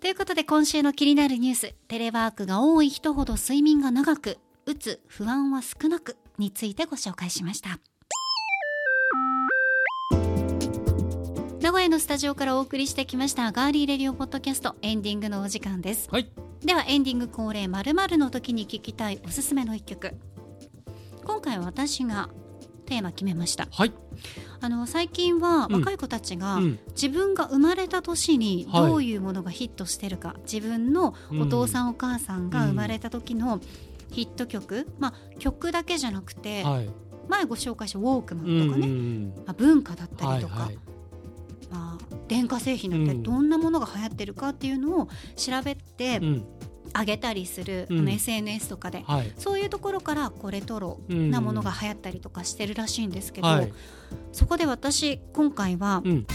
ということで今週の気になるニューステレワークが多い人ほど睡眠が長くうつ不安は少なくについてご紹介しました。名古屋のスタジオからお送りしてきましたガーリーレディオポッドキャストエンディングのお時間です。はい。ではエンディング恒例まるの時に聞きたいおすすめの一曲。今回は私がテーマ決めました。はい、あの最近はうん。若い子たちが、うん。自分が生まれた年にはい。どういうものがヒットしてるか、自分のお父さんお母さんが生まれた時のヒット曲、まあ曲だけじゃなくて、はい、前ご紹介したウォークマうんンとかね、うんまあ、文化だったはいりとか、はいまあ、電化製品だったり、うん。どんなものが流行ってるかっていうのを調べてうんあげたりする、うん。あの SNS とかで、はい。そういうところからこうレトロなものが流行ったりとかしてるらしいんですけど、はい、そこで私今回は、うん、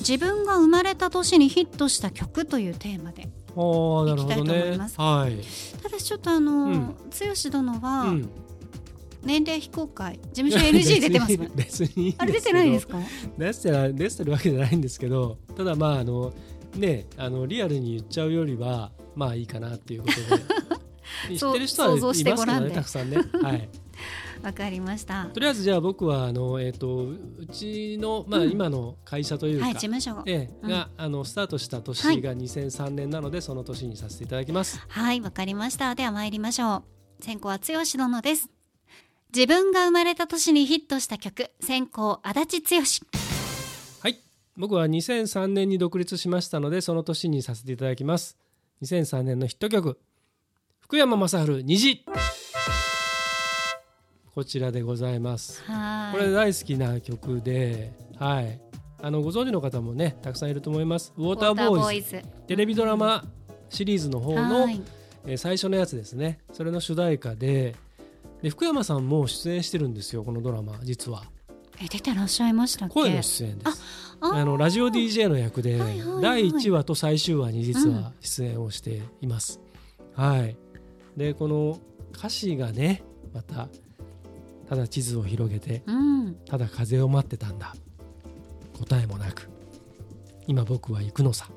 自分が生まれた年にヒットした曲というテーマでおーなるほど行きたいと思いねます。はい、ただしちょっとあの、うん。剛殿はうん、年齢非公開。事務所 NG 出てますね別にあれ出てないですかか？出してない出してるわけじゃないんですけど。ただまああのねあのリアルに言っちゃうよりはまあいいかなっていうことで。知ってる人はい想像しますけどねたくさんね。はい。わかりました。とりあえずじゃあ僕はあのえっ、とうちのまあうん。今の会社というか、はい事務所ええうん。が、あのスタートしたはい。年が2003年なので、その年にさせていただきます。はいわかりました。では参りましょう。先行は剛殿です。自分が生まれた年にヒットした曲。先行足立剛。はい。僕は2003年に独立しましたのでその年にさせていただきます2003年のヒット曲。福山雅治虹。こちらでございます。はい。これ大好きな曲ではい。あのご存知の方もねたくさんいると思います。ウォーターボーイズ。ズ。テレビドラマシリーズの方の、はい。えー最初のやつですね。それの主題歌で。で福山さんも出演してるんですよこのドラマ実は。え出てらっしゃいましたっけ？声の出演ですあ。あのラジオ DJ の役ではいはいはい。第1話と最終話に実は出演をしています、はい。でこの歌詞がねまたただ地図を広げてうん。ただ風を待ってたんだ。答えもなく今僕は行くのさ。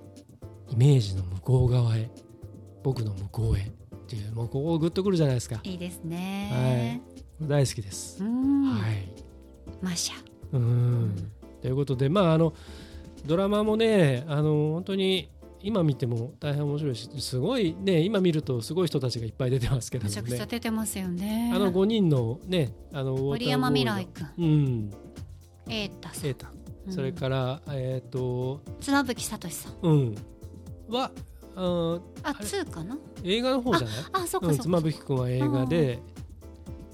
イメージの向こう側へ僕の向こうへ。っていうもうここグッとくるじゃないですか。いいですね。大好きです、うん。はい。マシャ。うんということでまああのドラマもねあの本当に今見ても大変面白いしすごいね今見るとすごい人たちがいっぱい出てますけれどもめちゃくちゃね出てますよね。あの5人のねあの森山未来君。うん。瑛太さん。瑛太。それから、えっ、と妻夫木聡さん。うん。はあああれ？2かな？映画の方じゃない？あそうかうん、そうか妻夫木君は映画で。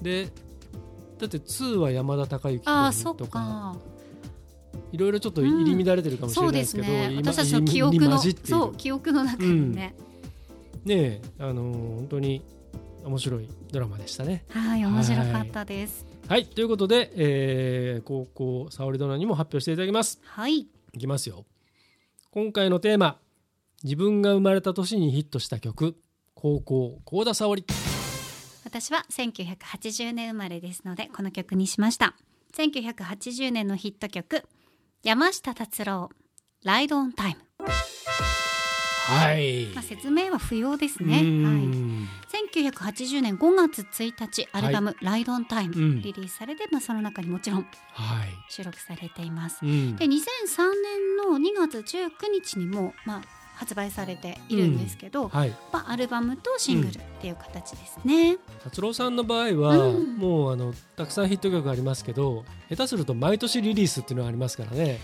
でだって2は山田孝之あそっ君とかかいろいろちょっと入り乱れてるかもしれないですけど、すね。今私たちの記憶のそう記憶の中にね、ねえあのー本当に面白いドラマでしたね。はい面白かったです。はい。ということで、えー高校沙織殿にも発表していただきます。はい。いきますよ。今回のテーマ自分が生まれた年にヒットした曲。高校幸田沙織。私は1980年生まれですのでこの曲にしました。1980年のヒット曲山下達郎ライドオンタイム、はい。まあ、説明は不要ですね、うはい、ん1980年5月1日アルバム「ライドオンタイム」うん。リリースされて、まあ、その中にもちろんはい。収録されています。うん。で2003年の2月19日にも、まあ、発売されてい。るんですけど、はい。まあ、アルバムとシングルっていう形ですね、達郎さんの場合は、うん。もうあのたくさんヒット曲ありますけど下手すると毎年リリースっていうのがありますからね。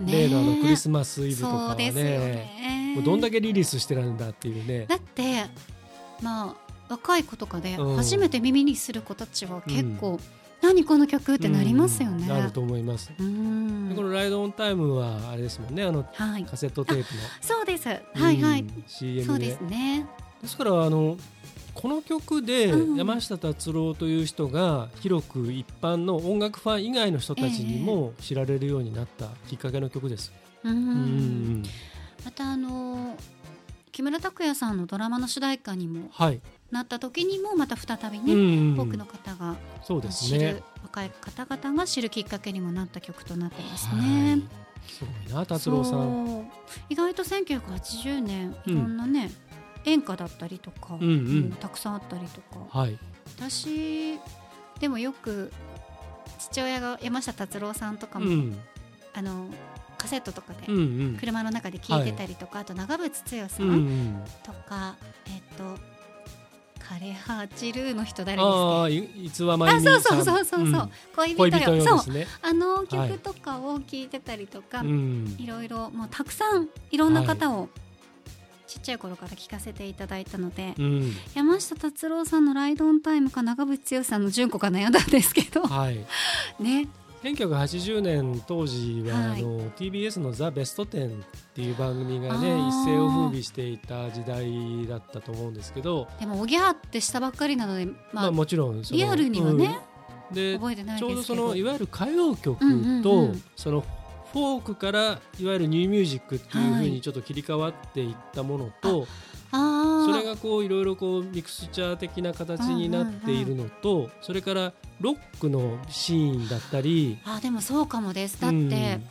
ね例のあのクリスマスイブとかね。ね。もうどんだけリリースしてるんだっていうね。だってまあ若い子とかでうん。初めて耳にする子たちは結構、何この曲ってなりますよね。うんなると思います、この「ライドオンタイムはあれですもんねあのはい、カセットテープの。そうです。はいはい、うん CM で。そうですね。ですからあのこの曲でうん山下達郎という人が広く一般の音楽ファン以外の人たちにも知られるようになったきっかけの曲です。うんうん。またあの木村拓哉さんのドラマの主題歌にもはい、なった時にもまた再びうね、ん多くの方がそうです知る、ね。若い方々が知るきっかけにもなった曲となってますはいね。すごいな達郎さん。意外と1980年うんいろんなね、演歌だったりとか、うんうんたくさんあったりとかはい。私でもよく父親が山下達郎さんとかも、うんあのカセットとかでうんうん。車の中で聴いてたりとか、あと長渕剛さうんんとか、えっと枯葉散るの人誰ですあか？あいいつわまゆあみさん。そうそうそうそうそう、ん恋人恋人よそう。あのはい曲とかを聴いてたりとか、うん。いろいろもうたくさんいろんな方をちっちゃい頃から聞かせていただいたので、うん。山下達郎さんの「ライドオンタイム」か長渕剛さんの「純子」か悩んだんですけどはい。ね1980年当時は、はい。あの TBS の「ザ・ベストテン」っていう番組がね一世を風靡していた時代だったと思うんですけど、でもおぎゃーってしたばっかりなのでままあ、あ、もちろんリアルにはね、うん。でちょうどそのいわゆる歌謡曲と、うんうんうんそのフォークからいわゆるニューミュージックっていうふうはいにちょっと切り替わっていったものと、あそれがこういろいろこうミクスチャー的な形になっているのと、それからロックのシーンだったり。あでもそうかもです。だって、うん。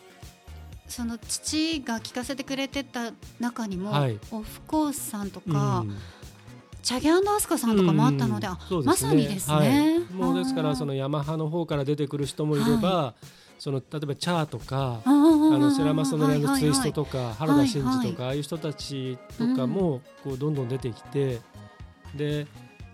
その父が聞かせてくれてた中にも、はい。オフコースさんとか、うん。チャギアンドアスカさんとかもあったので、うん。あそうまさにですね、はい。もうですからそのヤマハの方から出てくる人もいれば、その例えばチャーとかああののセラマソのツイストとか原田真二とかああいう人たちとかもこうどんどん出てきてで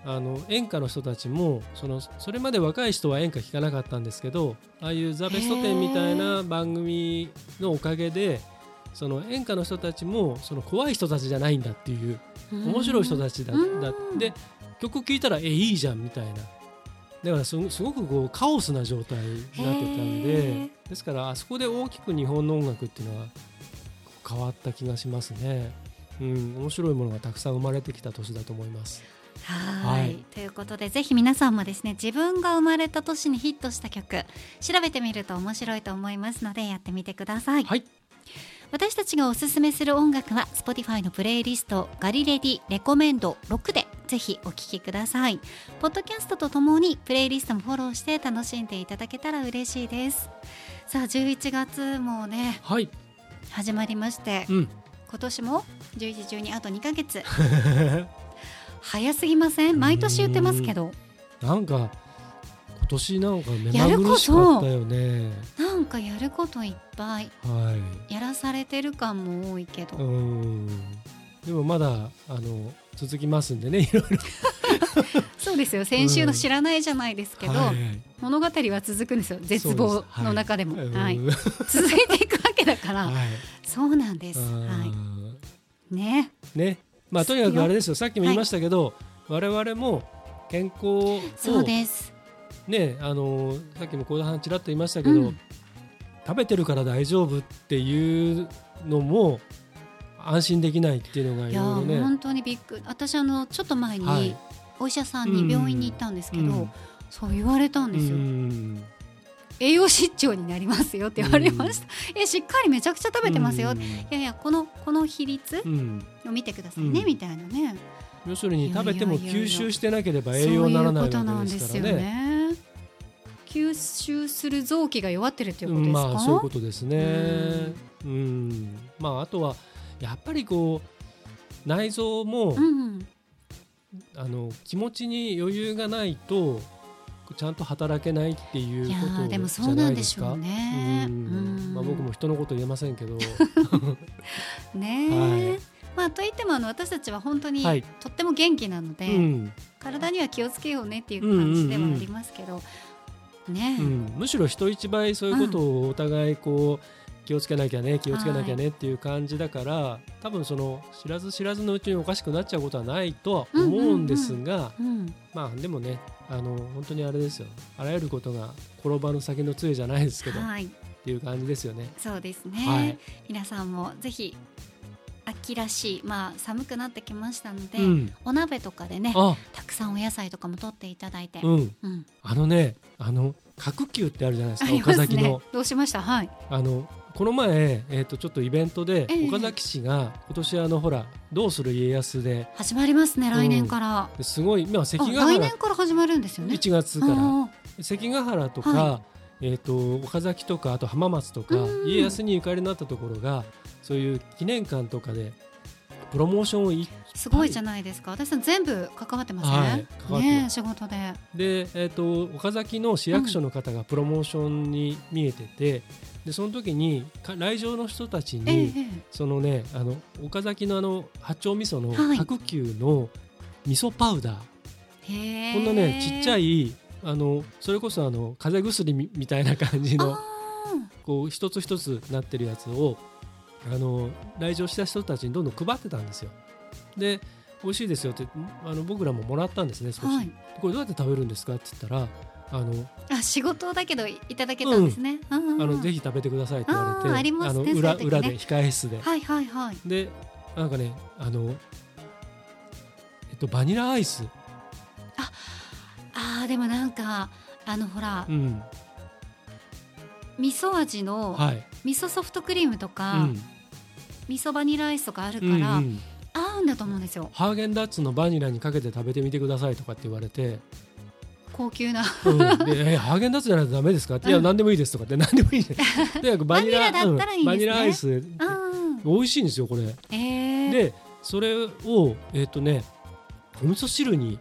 あの演歌の人たちもそのそれまで若い人は演歌聴かなかったんですけどああいう「ザ・ベストテン」みたいな番組のおかげでその演歌の人たちもその怖い人たちじゃないんだっていう面白い人たちだうん。だで曲聴いたらえいいじゃんみたいなだからすごすごくこうカオスな状態になってたんへでー。ですからあそこで大きく日本の音楽っていうのは変わった気がしますね。うん、面白いものがたくさん生まれてきた年だと思います。はい。はい。ということでぜひ皆さんもですね自分が生まれた年にヒットした曲調べてみると面白いと思いますのでやってみてください、はい、私たちがおすすめする音楽は Spotify のプレイリストガリレディレコメンド6でぜひお聴きください。ポッドキャストとともにプレイリストもフォローして楽しんでいただけたら嬉しいです。さあ11月もねはい、始まりましてうん、今年も11、12あと2ヶ月。早すぎません？毎年言ってますけど。なんか今年なんか目まぐるしかったよね。なんかやることいっぱい。はい。やらされてる感も多いけど、うん。でもまだあの続きますんでね、いろいろ。そうですよ。先週の知らないじゃないですけど、はい。物語は続くんですよ。絶望の中でもはい。うん。続いていくわけだから、はい。そうなんです、はうんい、ね。ね、まあとにかくあれですよ。さっきも言いましたけど、我々も健康をそうです。ね、あのさっきも幸田さんちらっと言いましたけど、うん。食べてるから大丈夫っていうのも安心できないっていうのがいろいろね。本当にびっくり。私あのちょっと前に、はい。お医者さんに病院に行ったんですけど、うん。そう言われたんですよ、うん。栄養失調になりますよって言われました、えしっかりめちゃくちゃ食べてますよ、うん。いやいやこのこの比率うん。を見てくださいね、うん。みたいなね。要するに食べても吸収してなければ栄養にならないわけですからね。ね。吸収する臓器が弱ってるっていうことですか、まあそういうことですね。うん、まああとはやっぱりこう内臓も、うんあの気持ちに余裕がないとちゃんと働けないっていうことーでもそうなでしょう。ね。うん。うん。まあ僕も人のこと言えませんけど、ねえ、はい。まあといってもあの私たちは本当にはい。とっても元気なので、うん。体には気をつけようねっていう感じではありますけど、ねうん、むしろ人一倍そういうことをお互いこう気をつけなきゃね気をつけなきゃねっていう感じだから、多分その知らず知らずのうちにおかしくなっちゃうことはないとは思うんですが、うんまあでもねあの本当にあれですよ。あらゆることが転ばぬ先の杖じゃないですけど、はい。っていう感じですよね。そうですね、はい。皆さんもぜひ秋らしいまあ寒くなってきましたので、うん、お鍋とかでねあ。たくさんお野菜とかも取っていただいて、うん。うん。あのねあの角球ってあるじゃないですあか岡崎の。どうしました？はい。あのこの前、えー、とちょっとイベントで、ええ。岡崎市が今年あのほら「どうする家康で」始まりますね来年から、ですごい今関あヶ原。来年から始まるんですよね。1月から。あ関ヶ原とか、はえー、と岡崎とかあと浜松とかうん。家康にゆかりになったところがそういう記念館とかでプロモーションをすごいじゃないですか。私さん全部関わってますね、はいねえ仕事で。で、えー、と岡崎の市役所の方がプロモーションに見えてて、でその時にか来場の人たちに、えええそのねあの岡崎のあの八丁味噌のはい。角球の味噌パウダー、えへえ。こんなねちっちゃいあのそれこそあの風邪薬みみたいな感じのあこう一つ一つなってるやつをあの来場した人たちにどんどん配ってたんですよ。で美味しいですよってあの僕らももらったんですね少し、ーはい。これどうやって食べるんですかって言ったらあのあ仕事だけどいただけたんですね、うん。うんあのぜひ食べてくださいって言われてあねの裏裏で控え室で。はいはいはい。でなんかねあのえっとバニラアイス。あーでもなんかあのほら、うん。味噌味のはい、味噌ソフトクリームとうか、ん。味噌バニラアイスとかあるかうんら、うん。合うんだと思うんですよ。ハーゲンダッツのバニラにかけて食べてみてくださいとかって言われて、高級な。うん、でえハーゲンダッツじゃないとダメですか？って、いやうん何でもいいですとかって何でもいいねとにかくバニラバニラだったらいいバニラアイス。うん。美味しいんですよこれ。えー、でそれをえっ、とねお味噌汁に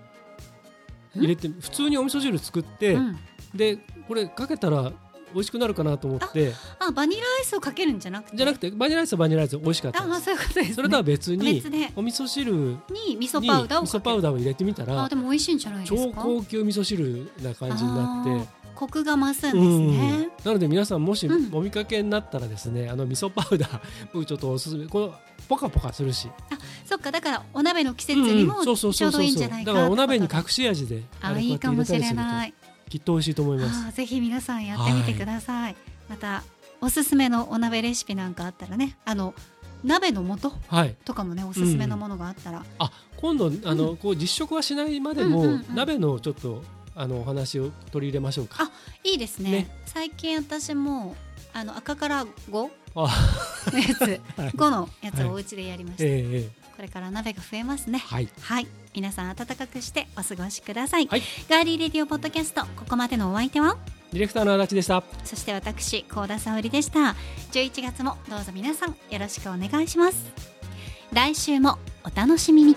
入れて普通にお味噌汁作って、うん、でこれかけたら美味しくなるかなと思って。あバニラアイスをかけるんじゃなくて？じゃなくてバニラアイスはバニラアイス美味しかった。あですそういうことです、ね、それとは別に別で。お味噌汁にに味噌味パウダーをかける噌パウダーを入れてみたあらでも美味しいんじゃないです超か高級味噌汁な感じになって。コクが増すんですうん。ね、なので皆さんもしうん。お見かけになったらですね、あの味噌パウダー僕ちょっとおすすめ。このポカポカするし。そっかだからお鍋の季節にもちょうどいいんじゃないかだからお鍋に隠し味でであれいいかもしれないきっと美味しいと思います。あーぜひ皆さんやってみてください、またおすすめのお鍋レシピなんかあったらね。あの鍋の素はい。とかもねおすすめのものがあったら、あ今度あの、こう実食はしないまでも、うんうんうん鍋のちょっとあのお話を取り入れましょうか。いいですね。ね。最近私もあの赤から5あ。のやつ。はい。5のやつをお家でやりました、ええええ。これから鍋が増えますね。はい。はい皆さん暖かくしてお過ごしください、はい。ガーリーレディオポッドキャストここまでのお相手は？ディレクターの足立でしたそして私高田沙織でした。11月もどうぞ皆さんよろしくお願いします。来週もお楽しみに